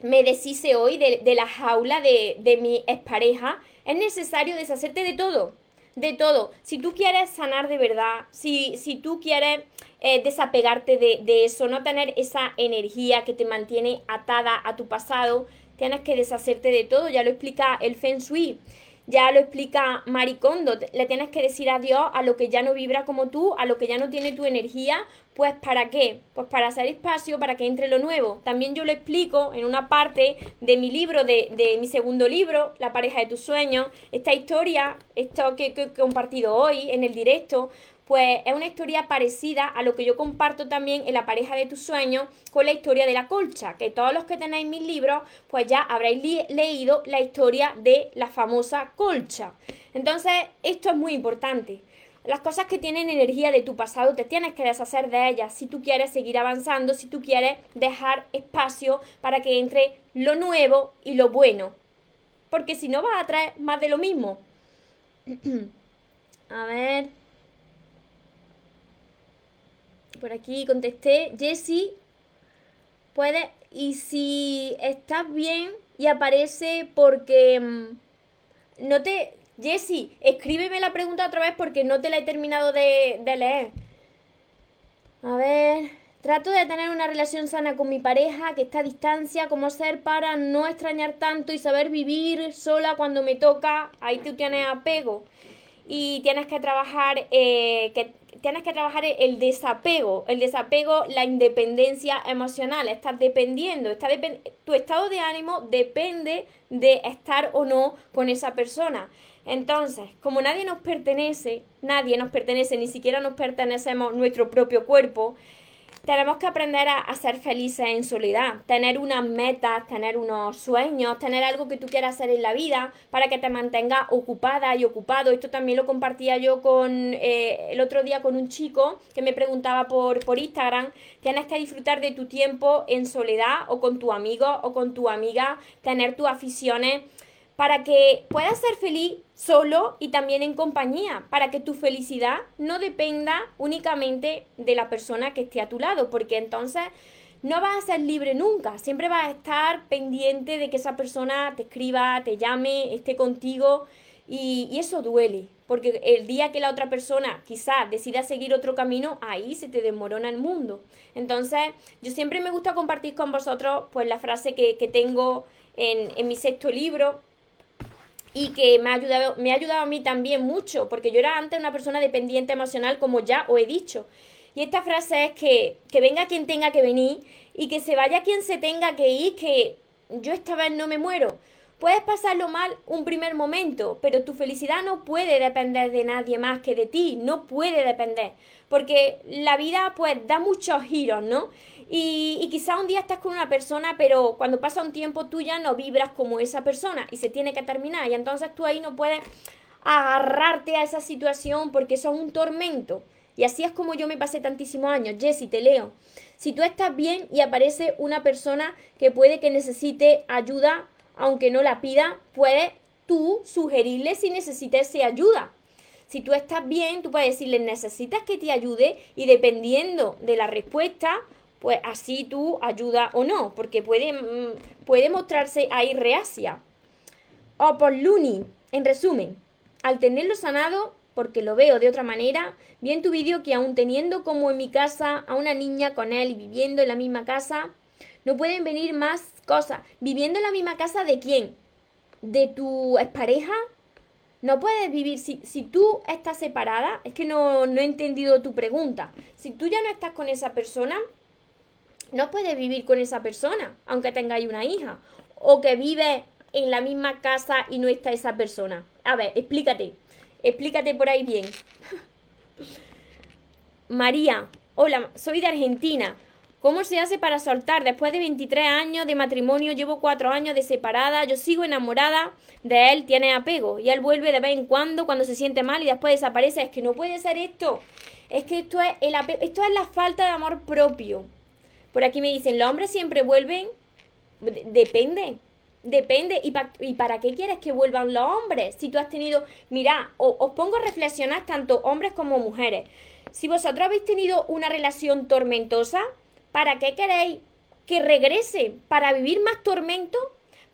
me deshice hoy de, la jaula de, de mi expareja. Es necesario deshacerte de todo de todo. Si tú quieres sanar de verdad, si, si tú quieres eh, desapegarte de, de eso, no tener esa energía que te mantiene atada a tu pasado, tienes que deshacerte de todo. Ya lo explica el Feng Shui. Ya lo explica Maricondo, le tienes que decir adiós a lo que ya no vibra como tú, a lo que ya no tiene tu energía, pues ¿para qué? Pues para hacer espacio, para que entre lo nuevo. También yo lo explico en una parte de mi libro, de, de mi segundo libro, La pareja de tus sueños, esta historia, esto que, que he compartido hoy en el directo, pues es una historia parecida a lo que yo comparto también en la pareja de tus sueños con la historia de la colcha, que todos los que tenéis mis libros, pues ya habréis leído la historia de la famosa colcha. Entonces, esto es muy importante. Las cosas que tienen energía de tu pasado te tienes que deshacer de ellas si tú quieres seguir avanzando, si tú quieres dejar espacio para que entre lo nuevo y lo bueno. Porque si no vas a traer más de lo mismo. *clears throat* a ver. Por aquí contesté, Jessy, puede, y si estás bien y aparece porque mm, no te, Jessy, escríbeme la pregunta otra vez porque no te la he terminado de, leer. A ver, trato de tener una relación sana con mi pareja que está a distancia, cómo ser para no extrañar tanto y saber vivir sola cuando me toca, ahí tú tienes apego y tienes que trabajar eh, que tienes que trabajar el desapego, el desapego, la independencia emocional, estás dependiendo, está tu estado de ánimo depende de estar o no con esa persona. Entonces, como nadie nos pertenece, nadie nos pertenece, ni siquiera nos pertenecemos nuestro propio cuerpo, tenemos que aprender a, ser felices en soledad, tener unas metas, tener unos sueños, tener algo que tú quieras hacer en la vida para que te mantenga ocupada y ocupado. Esto también lo compartía yo con eh, el otro día con un chico que me preguntaba por, por Instagram. Tienes que disfrutar de tu tiempo en soledad o con tu amigo o con tu amiga, tener tus aficiones para que puedas ser feliz solo y también en compañía, para que tu felicidad no dependa únicamente de la persona que esté a tu lado, porque entonces no vas a ser libre nunca, siempre vas a estar pendiente de que esa persona te escriba, te llame, esté contigo y, eso duele, porque el día que la otra persona quizás decida seguir otro camino, ahí se te desmorona el mundo. Entonces, yo siempre me gusta compartir con vosotros pues la frase que, tengo en, en mi sexto libro, y que me ha ayudado, me ha ayudado a mí también mucho, porque yo era antes una persona dependiente emocional, como ya os he dicho. Y esta frase es que, que venga quien tenga que venir y que se vaya quien se tenga que ir, que yo esta vez no me muero. Puedes pasarlo mal un primer momento, pero tu felicidad no puede depender de nadie más que de ti, no puede depender, porque la vida pues da muchos giros, ¿no? Y, quizá un día estás con una persona, pero cuando pasa un tiempo tú ya no vibras como esa persona y se tiene que terminar. Y entonces tú ahí no puedes agarrarte a esa situación porque eso es un tormento. Y así es como yo me pasé tantísimos años. Jessy, te leo. Si tú estás bien y aparece una persona que puede que necesite ayuda, aunque no la pida, puedes tú sugerirle si necesita esa ayuda. Si tú estás bien, tú puedes decirle, necesitas que te ayude y dependiendo de la respuesta, pues así tú ayuda o no, porque puede, mm, puede mostrarse ahí reacia. O por Luni, en resumen, al tenerlo sanado, porque lo veo de otra manera, vi en tu vídeo que aún teniendo como en mi casa a una niña con él y viviendo en la misma casa, no pueden venir más cosas. ¿Viviendo en la misma casa de quién? ¿De tu expareja? No puedes vivir, si, si tú estás separada, es que no, no he entendido tu pregunta. Si tú ya no estás con esa persona, no puedes vivir con esa persona, aunque tengáis una hija. O que vives en la misma casa y no está esa persona. A ver, explícate. Explícate por ahí bien. María, hola, soy de Argentina. ¿Cómo se hace para soltar? Después de 23 años de matrimonio, llevo 4 años de separada, yo sigo enamorada de él, tiene apego y él vuelve de vez en cuando cuando se siente mal y después desaparece. Es que no puede ser esto. Es que esto es, el esto es la falta de amor propio. Por aquí me dicen, ¿los hombres siempre vuelven? Depende. Depende. ¿Y, ¿Y, para qué quieres que vuelvan los hombres? Si tú has tenido, mira, os pongo a reflexionar tanto hombres como mujeres. Si vosotros habéis tenido una relación tormentosa, ¿para qué queréis que regrese? ¿Para vivir más tormento?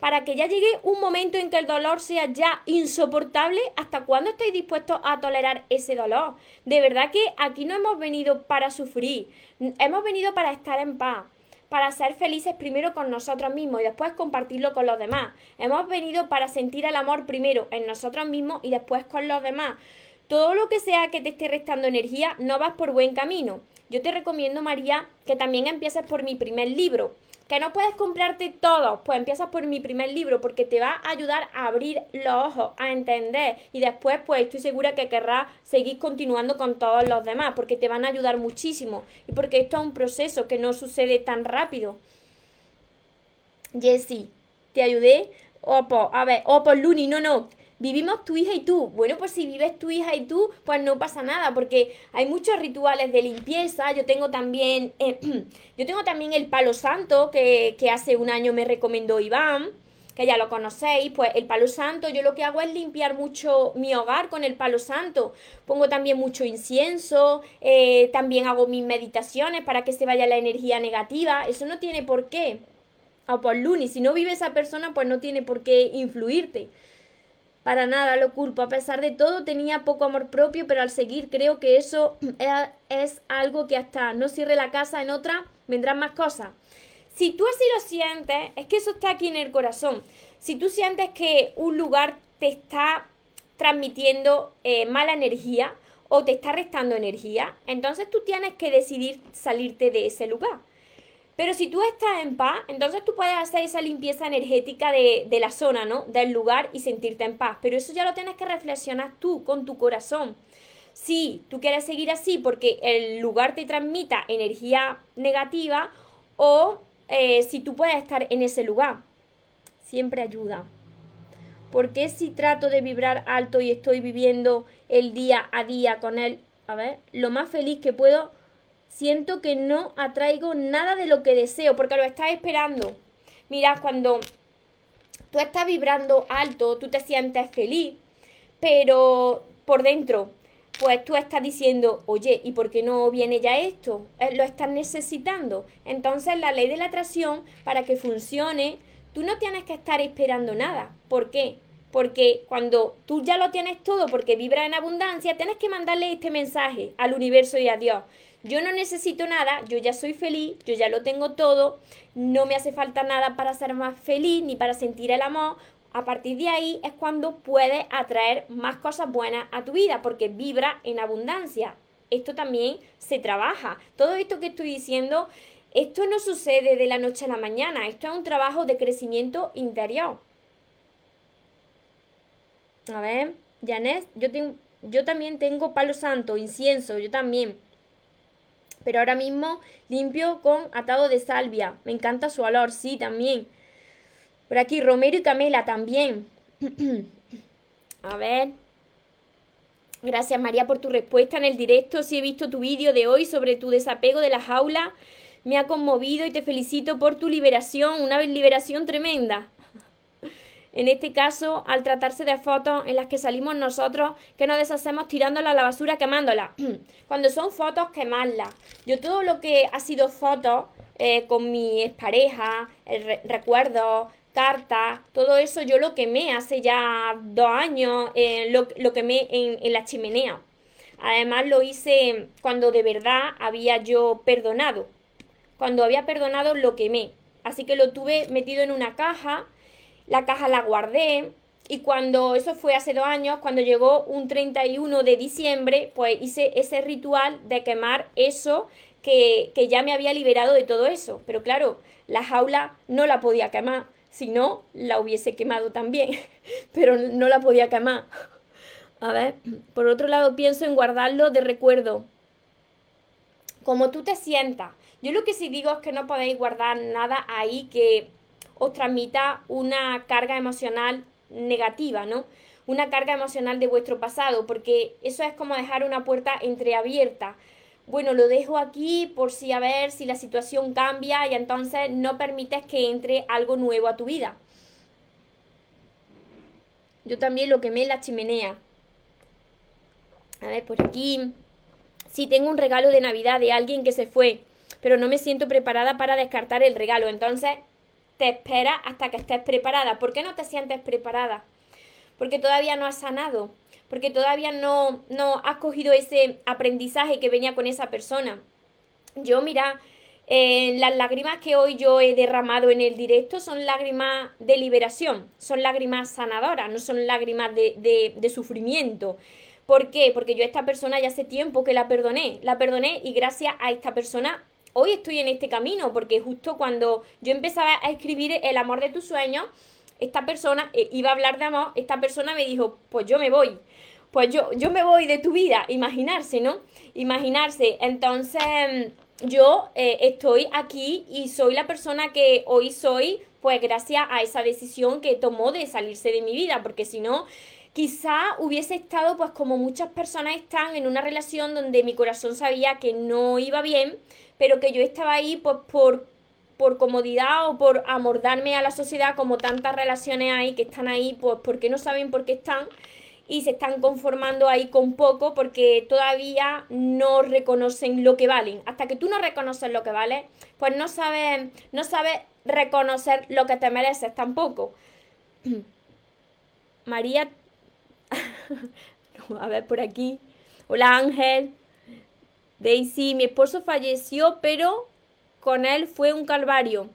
¿Para que ya llegue un momento en que el dolor sea ya insoportable? ¿Hasta cuándo estáis dispuestos a tolerar ese dolor? De verdad que aquí no hemos venido para sufrir, hemos venido para estar en paz para ser felices primero con nosotros mismos y después compartirlo con los demás. Hemos venido para sentir el amor primero en nosotros mismos y después con los demás. Todo lo que sea que te esté restando energía, no vas por buen camino. Yo te recomiendo, María, que también empieces por mi primer libro. Que no puedes comprarte todo, pues empiezas por mi primer libro porque te va a ayudar a abrir los ojos, a entender y después pues estoy segura que querrás seguir continuando con todos los demás porque te van a ayudar muchísimo y porque esto es un proceso que no sucede tan rápido. Jessie, ¿te ayudé? Opo, a ver, Opo, Luni, no, no, vivimos tu hija y tú. Bueno, pues si vives tu hija y tú, pues no pasa nada, porque hay muchos rituales de limpieza. Yo tengo también, eh, *clears throat* yo tengo también el palo santo que, que hace un año me recomendó Iván que ya lo conocéis, pues el palo santo, yo lo que hago es limpiar mucho mi hogar con el palo santo. Pongo también mucho incienso, eh, también hago mis meditaciones para que se vaya la energía negativa. Eso no tiene por qué. O por Luni, si no vive esa persona, pues no tiene por qué influirte. Para nada lo culpo. A pesar de todo, tenía poco amor propio, pero al seguir creo que eso *clears throat* es algo que hasta no cierre la casa en otra, vendrán más cosas. Si tú así lo sientes, es que eso está aquí en el corazón. Si tú sientes que un lugar te está transmitiendo eh, mala energía o te está restando energía, entonces tú tienes que decidir salirte de ese lugar. Pero si tú estás en paz, entonces tú puedes hacer esa limpieza energética de, la zona, ¿no? Del lugar y sentirte en paz. Pero eso ya lo tienes que reflexionar tú con tu corazón. Si tú quieres seguir así porque el lugar te transmita energía negativa o eh, si tú puedes estar en ese lugar. Siempre ayuda. Porque si trato de vibrar alto y estoy viviendo el día a día con él, a ver, lo más feliz que puedo siento que no atraigo nada de lo que deseo, porque lo estás esperando. Mira, cuando tú estás vibrando alto, tú te sientes feliz, pero por dentro, pues tú estás diciendo, oye, ¿y por qué no viene ya esto? Eh, lo estás necesitando. Entonces la ley de la atracción, para que funcione, tú no tienes que estar esperando nada. ¿Por qué? Porque cuando tú ya lo tienes todo, porque vibra en abundancia, tienes que mandarle este mensaje al universo y a Dios yo no necesito nada, yo ya soy feliz, yo ya lo tengo todo, no me hace falta nada para ser más feliz ni para sentir el amor. A partir de ahí es cuando puedes atraer más cosas buenas a tu vida porque vibra en abundancia. Esto también se trabaja. Todo esto que estoy diciendo, esto no sucede de la noche a la mañana, esto es un trabajo de crecimiento interior. A ver, Janet, yo, yo también tengo palo santo, incienso, yo también pero ahora mismo limpio con atado de salvia. Me encanta su olor, sí, también. Por aquí, Romero y Camela también. *clears throat* A ver. Gracias María por tu respuesta en el directo. Sí he visto tu vídeo de hoy sobre tu desapego de la jaula. Me ha conmovido y te felicito por tu liberación. Una liberación tremenda. En este caso, al tratarse de fotos en las que salimos nosotros, que nos deshacemos tirándola a la basura, quemándola. *clears throat* Cuando son fotos, quemarlas. Yo todo lo que ha sido fotos eh, con mi pareja, recuerdos, cartas, todo eso yo lo quemé hace ya dos años, eh, lo, lo, quemé en, en la chimenea. Además lo hice cuando de verdad había yo perdonado. Cuando había perdonado lo quemé Así que lo tuve metido en una caja, la caja la guardé y cuando, eso fue hace dos años, cuando llegó un 31 de diciembre, pues hice ese ritual de quemar eso que, que ya me había liberado de todo eso. Pero claro, la jaula no la podía quemar, si no, la hubiese quemado también, *laughs* pero no la podía quemar. A ver, por otro lado pienso en guardarlo de recuerdo. Como tú te sientas. Yo lo que sí digo es que no podéis guardar nada ahí que os transmita una carga emocional negativa, ¿no? Una carga emocional de vuestro pasado, porque eso es como dejar una puerta entreabierta. Bueno, lo dejo aquí por si a ver si la situación cambia y entonces no permites que entre algo nuevo a tu vida. Yo también lo quemé en la chimenea. A ver, por aquí. Si tengo un regalo de Navidad de alguien que se fue, pero no me siento preparada para descartar el regalo. Entonces, espera hasta que estés preparada. ¿Por qué no te sientes preparada? Porque todavía no has sanado, porque todavía no, no has cogido ese aprendizaje que venía con esa persona. Yo, mira, eh, las lágrimas que hoy yo he derramado en el directo son lágrimas de liberación, son lágrimas sanadoras, no son lágrimas de, de, de sufrimiento. ¿Por qué? Porque yo a esta persona ya hace tiempo que la perdoné, la perdoné y gracias a esta persona hoy estoy en este camino, porque justo cuando yo empezaba a escribir El amor de tus sueños, esta persona eh, iba a hablar de amor, esta persona me dijo, pues yo me voy, pues yo, yo me voy de tu vida, imaginarse, ¿no? Imaginarse. Entonces, yo eh, estoy aquí y soy la persona que hoy soy, pues gracias a esa decisión que tomó de salirse de mi vida, porque si no, quizá hubiese estado pues como muchas personas están en una relación donde mi corazón sabía que no iba bien, pero que yo estaba ahí pues por, por comodidad o por amordarme a la sociedad como tantas relaciones hay que están ahí pues porque no saben por qué están y se están conformando ahí con poco porque todavía no reconocen lo que valen. Hasta que tú no reconoces lo que vale, pues no sabes, no sabes reconocer lo que te mereces tampoco. *clears throat* María *laughs* a ver por aquí. Hola Ángel. Daisy, mi esposo falleció, pero con él fue un calvario.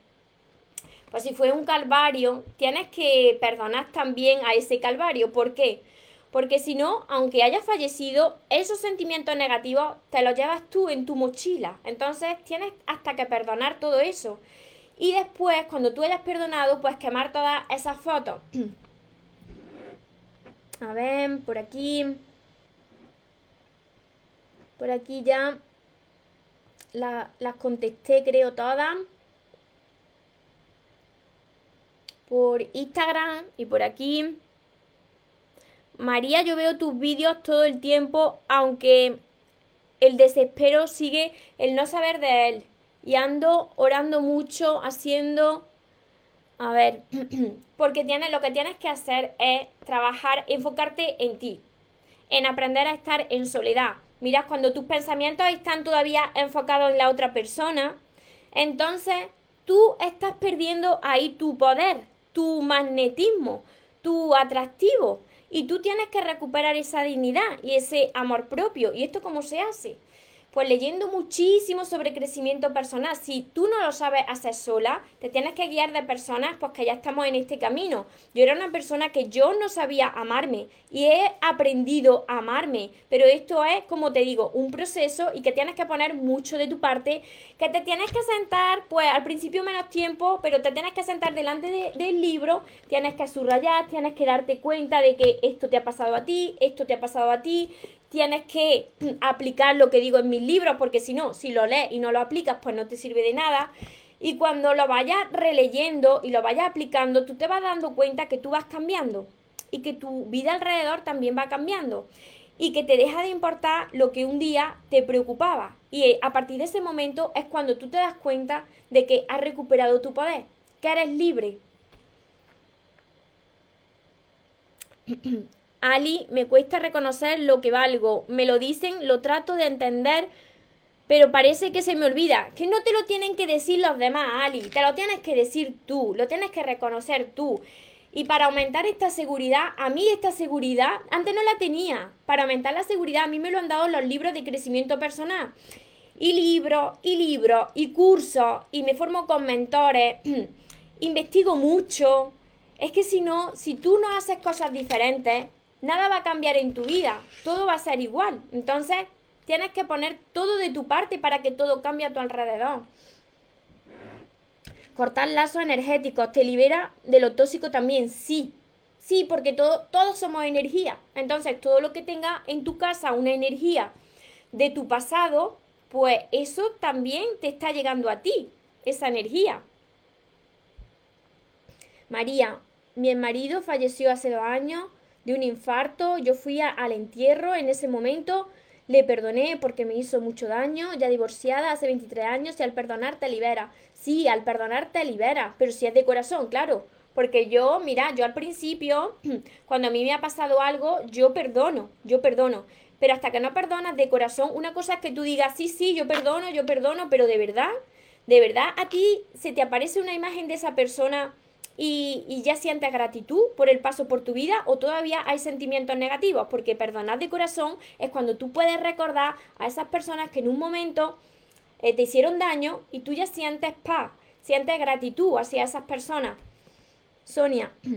Pues si fue un calvario, tienes que perdonar también a ese calvario. ¿Por qué? Porque si no, aunque haya fallecido, esos sentimientos negativos te los llevas tú en tu mochila. Entonces tienes hasta que perdonar todo eso. Y después, cuando tú hayas perdonado, pues quemar todas esas fotos. *clears throat* A ver, por aquí. Por aquí ya las contesté, creo, todas. Por Instagram y por aquí. María, yo veo tus vídeos todo el tiempo, aunque el desespero sigue el no saber de él. Y ando orando mucho, haciendo a ver, *clears throat* porque tienes, lo que tienes que hacer es trabajar, enfocarte en ti, en aprender a estar en soledad. Miras, cuando tus pensamientos están todavía enfocados en la otra persona, entonces tú estás perdiendo ahí tu poder, tu magnetismo, tu atractivo. Y tú tienes que recuperar esa dignidad y ese amor propio. ¿Y esto cómo se hace? Pues leyendo muchísimo sobre crecimiento personal. Si tú no lo sabes hacer sola, te tienes que guiar de personas pues que ya estamos en este camino. Yo era una persona que yo no sabía amarme y he aprendido a amarme, pero esto es, como te digo, un proceso y que tienes que poner mucho de tu parte, que te tienes que sentar, pues al principio menos tiempo, pero te tienes que sentar delante del libro, tienes que subrayar, tienes que darte cuenta de que esto te ha pasado a ti, esto te ha pasado a ti, tienes que aplicar lo que digo en mis libros, porque si no, si lo lees y no lo aplicas, pues no te sirve de nada. Y cuando lo vayas releyendo y lo vayas aplicando, tú te vas dando cuenta que tú vas cambiando y que tu vida alrededor también va cambiando y que te deja de importar lo que un día te preocupaba. Y a partir de ese momento es cuando tú te das cuenta de que has recuperado tu poder, que eres libre. *clears throat* *clears throat* Ali, me cuesta reconocer lo que valgo. Me lo dicen, lo trato de entender, pero parece que se me olvida. Que no te lo tienen que decir los demás, Ali. Te lo tienes que decir tú, lo tienes que reconocer tú. Y para aumentar esta seguridad, a mí esta seguridad, antes no la tenía. Para aumentar la seguridad, a mí me lo han dado los libros de crecimiento personal. y libros, y libros, y cursos, y me formo con mentores, *clears throat* investigo mucho. Es que si no, si tú no haces cosas diferentes, nada va a cambiar en tu vida, todo va a ser igual. Entonces, tienes que poner todo de tu parte para que todo cambie a tu alrededor. Cortar lazos energéticos te libera de lo tóxico también, sí. Sí, porque todo, todos somos energía. Entonces, todo lo que tenga en tu casa una energía de tu pasado, pues eso también te está llegando a ti, esa energía. María, mi marido falleció hace dos años de un infarto, yo fui al entierro en ese momento, le perdoné porque me hizo mucho daño, ya divorciada hace 23 años y al perdonar te libera. Sí, al perdonar te libera, pero si es de corazón, claro. Porque yo, mira, yo al principio, *clears throat* cuando a mí me ha pasado algo, yo perdono, yo perdono. Pero hasta que no perdonas de corazón, una cosa es que tú digas, sí, sí, yo perdono, yo perdono, pero de verdad, de verdad a ti se te aparece una imagen de esa persona y, ya sientes gratitud por el paso por tu vida o todavía hay sentimientos negativos, porque perdonar de corazón es cuando tú puedes recordar a esas personas que en un momento eh, te hicieron daño y tú ya sientes paz, sientes gratitud hacia esas personas. Sonia. *clears throat*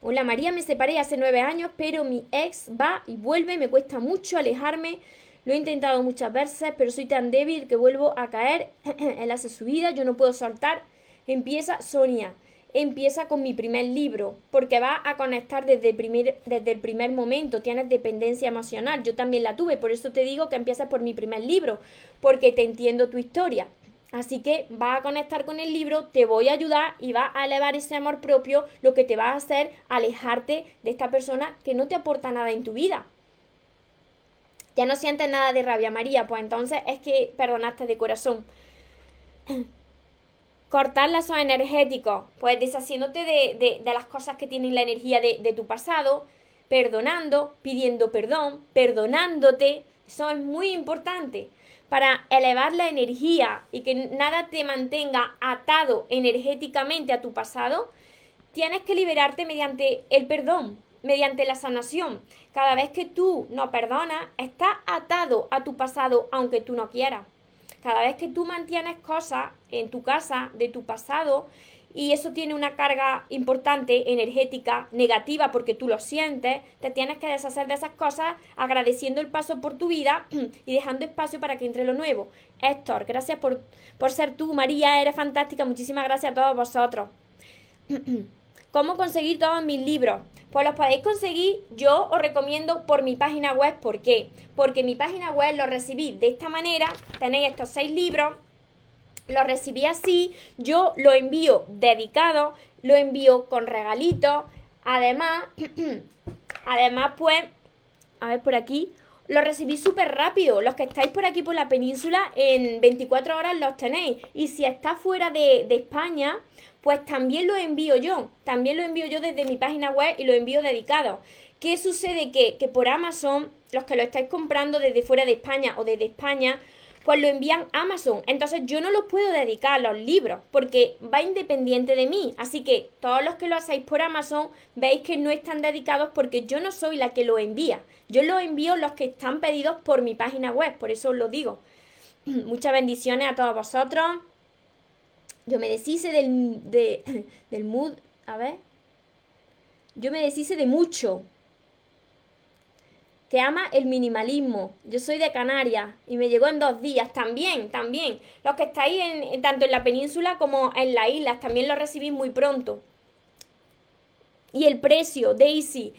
Hola María, me separé hace nueve años, pero mi ex va y vuelve, me cuesta mucho alejarme. Lo he intentado muchas veces, pero soy tan débil que vuelvo a caer. *clears throat* Él hace su vida, yo no puedo soltar Empieza, Sonia, empieza con mi primer libro, porque va a conectar desde el, primer, momento, tienes dependencia emocional, yo también la tuve, por eso te digo que empiezas por mi primer libro, porque te entiendo tu historia. Así que va a conectar con el libro, te voy a ayudar y va a elevar ese amor propio, lo que te va a hacer alejarte de esta persona que no te aporta nada en tu vida. Ya no sientes nada de rabia, María, pues entonces es que perdonaste de corazón. Cortar lazos energéticos, pues deshaciéndote de, las cosas que tienen la energía de, de tu pasado, perdonando, pidiendo perdón, perdonándote. Eso es muy importante para elevar la energía y que nada te mantenga atado energéticamente a tu pasado, tienes que liberarte mediante el perdón, mediante la sanación. Cada vez que tú no perdonas, estás atado a tu pasado aunque tú no quieras. Cada vez que tú mantienes cosas en tu casa de tu pasado y eso tiene una carga importante energética negativa porque tú lo sientes, te tienes que deshacer de esas cosas agradeciendo el paso por tu vida *clears throat* y dejando espacio para que entre lo nuevo. Héctor, gracias por, por ser tú, María, eres fantástica, muchísimas gracias a todos vosotros. *clears throat* ¿Cómo conseguir todos mis libros? Pues los podéis conseguir, yo os recomiendo por mi página web. ¿Por qué? Porque mi página web lo recibí de esta manera. Tenéis estos seis libros. Lo recibí así. Yo lo envío dedicado. Lo envío con regalitos. Además, *clears throat* además pues, a ver por aquí. Lo recibí súper rápido. Los que estáis por aquí por la península, en 24 horas los tenéis. Y si está fuera de, de España, pues también lo envío yo, también lo envío yo desde mi página web y lo envío dedicado. ¿Qué sucede? Que, que por Amazon, los que lo estáis comprando desde fuera de España o desde España, pues lo envían Amazon. Entonces yo no los puedo dedicar a los libros porque va independiente de mí. Así que todos los que lo hacéis por Amazon veis que no están dedicados porque yo no soy la que lo envía. Yo lo envío los que están pedidos por mi página web, por eso os lo digo. *clears throat* Muchas bendiciones a todos vosotros. Yo me deshice del, *clears throat* del mood, a ver. Yo me deshice de mucho. Que ama el minimalismo. Yo soy de Canarias y me llegó en dos días. También, también. Los que estáis en, tanto en la península como en las islas, también lo recibí muy pronto. Y el precio, Daisy,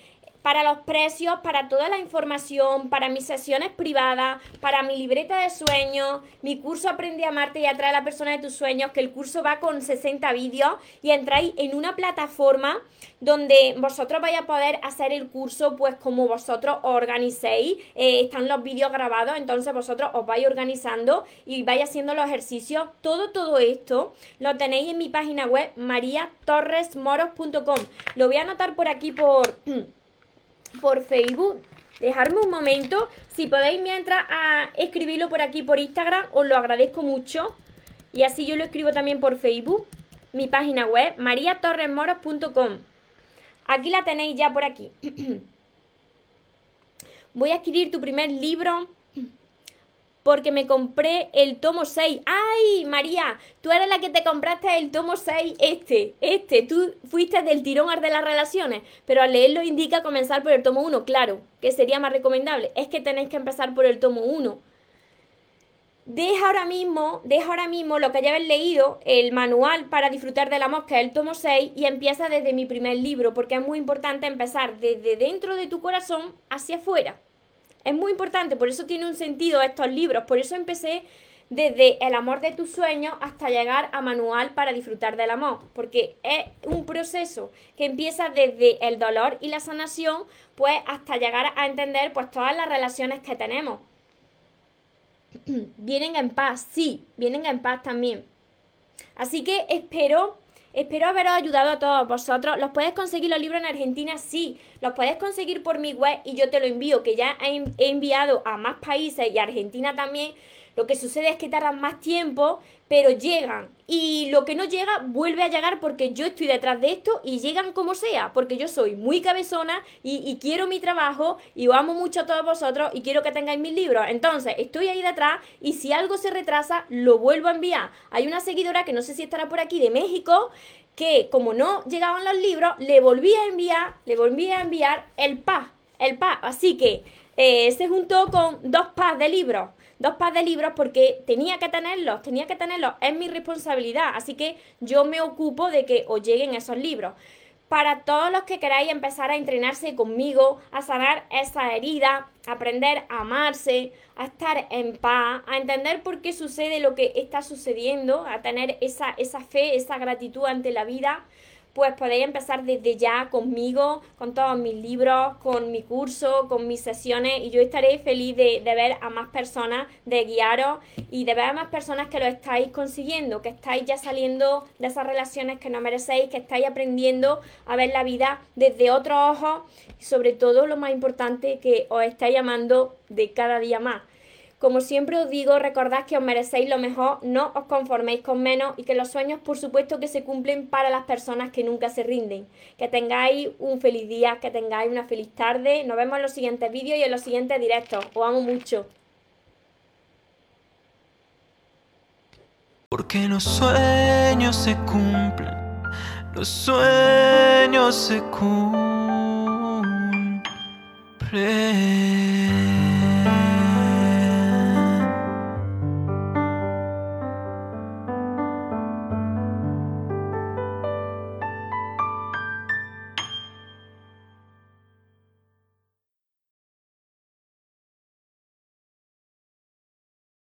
para los precios, para toda la información, para mis sesiones privadas, para mi libreta de sueños, mi curso Aprende a amarte y atrae a la persona de tus sueños, que el curso va con 60 vídeos y entráis en una plataforma donde vosotros vais a poder hacer el curso pues como vosotros organicéis, eh, están los vídeos grabados, entonces vosotros os vais organizando y vais haciendo los ejercicios, todo, todo esto lo tenéis en mi página web mariatorresmoros.com. Lo voy a anotar por aquí por... *clears throat* por Facebook. Dejarme un momento. Si podéis mientras a escribirlo por aquí por Instagram, os lo agradezco mucho. Y así yo lo escribo también por Facebook. Mi página web, mariatorresmoros.com. Aquí la tenéis ya por aquí. *clears throat* Voy a escribir tu primer libro. Porque me compré el tomo 6. ¡Ay, María! Tú eres la que te compraste el tomo 6, este, este. Tú fuiste del tirón de las relaciones, pero al leerlo indica comenzar por el tomo 1, claro, que sería más recomendable. Es que tenéis que empezar por el tomo 1 deja ahora mismo, deja ahora mismo lo que ya habéis leído, el manual para disfrutar de la mosca, el tomo 6, y empieza desde mi primer libro, porque es muy importante empezar desde dentro de tu corazón hacia afuera. Es muy importante, por eso tiene un sentido estos libros, por eso empecé desde el amor de tus sueños hasta llegar a manual para disfrutar del amor, porque es un proceso que empieza desde el dolor y la sanación, pues hasta llegar a entender pues todas las relaciones que tenemos *clears throat* vienen en paz, sí, vienen en paz también. Así que espero, espero haberos ayudado a todos vosotros. ¿Los puedes conseguir los libros en Argentina? Sí, los puedes conseguir por mi web y yo te lo envío, que ya he enviado a más países y a Argentina también lo que sucede es que tardan más tiempo, pero llegan. Y lo que no llega vuelve a llegar porque yo estoy detrás de esto y llegan como sea, porque yo soy muy cabezona y, quiero mi trabajo y os amo mucho a todos vosotros y quiero que tengáis mis libros. Entonces, estoy ahí detrás y si algo se retrasa, lo vuelvo a enviar. Hay una seguidora que no sé si estará por aquí de México que como no llegaban los libros, le volví a enviar, le volví a enviar el PA, el PA. Así que eh, se juntó con dos PAs de libros dos pas de libros porque tenía que tenerlos, tenía que tenerlos, es mi responsabilidad, así que yo me ocupo de que os lleguen esos libros. Para todos los que queráis empezar a entrenarse conmigo, a sanar esa herida, aprender a amarse, a estar en paz, a entender por qué sucede lo que está sucediendo, a tener esa, esa fe, esa gratitud ante la vida, pues podéis empezar desde ya conmigo, con todos mis libros, con mi curso, con mis sesiones y yo estaré feliz de, ver a más personas, de guiaros y de ver a más personas que lo estáis consiguiendo, que estáis ya saliendo de esas relaciones que no merecéis, que estáis aprendiendo a ver la vida desde otros ojos y sobre todo lo más importante que os estáis llamando de cada día más. Como siempre os digo, recordad que os merecéis lo mejor, no os conforméis con menos y que los sueños por supuesto que se cumplen para las personas que nunca se rinden. Que tengáis un feliz día, que tengáis una feliz tarde. Nos vemos en los siguientes vídeos y en los siguientes directos. Os amo mucho. Porque los sueños se cumplen, los sueños se cumplen.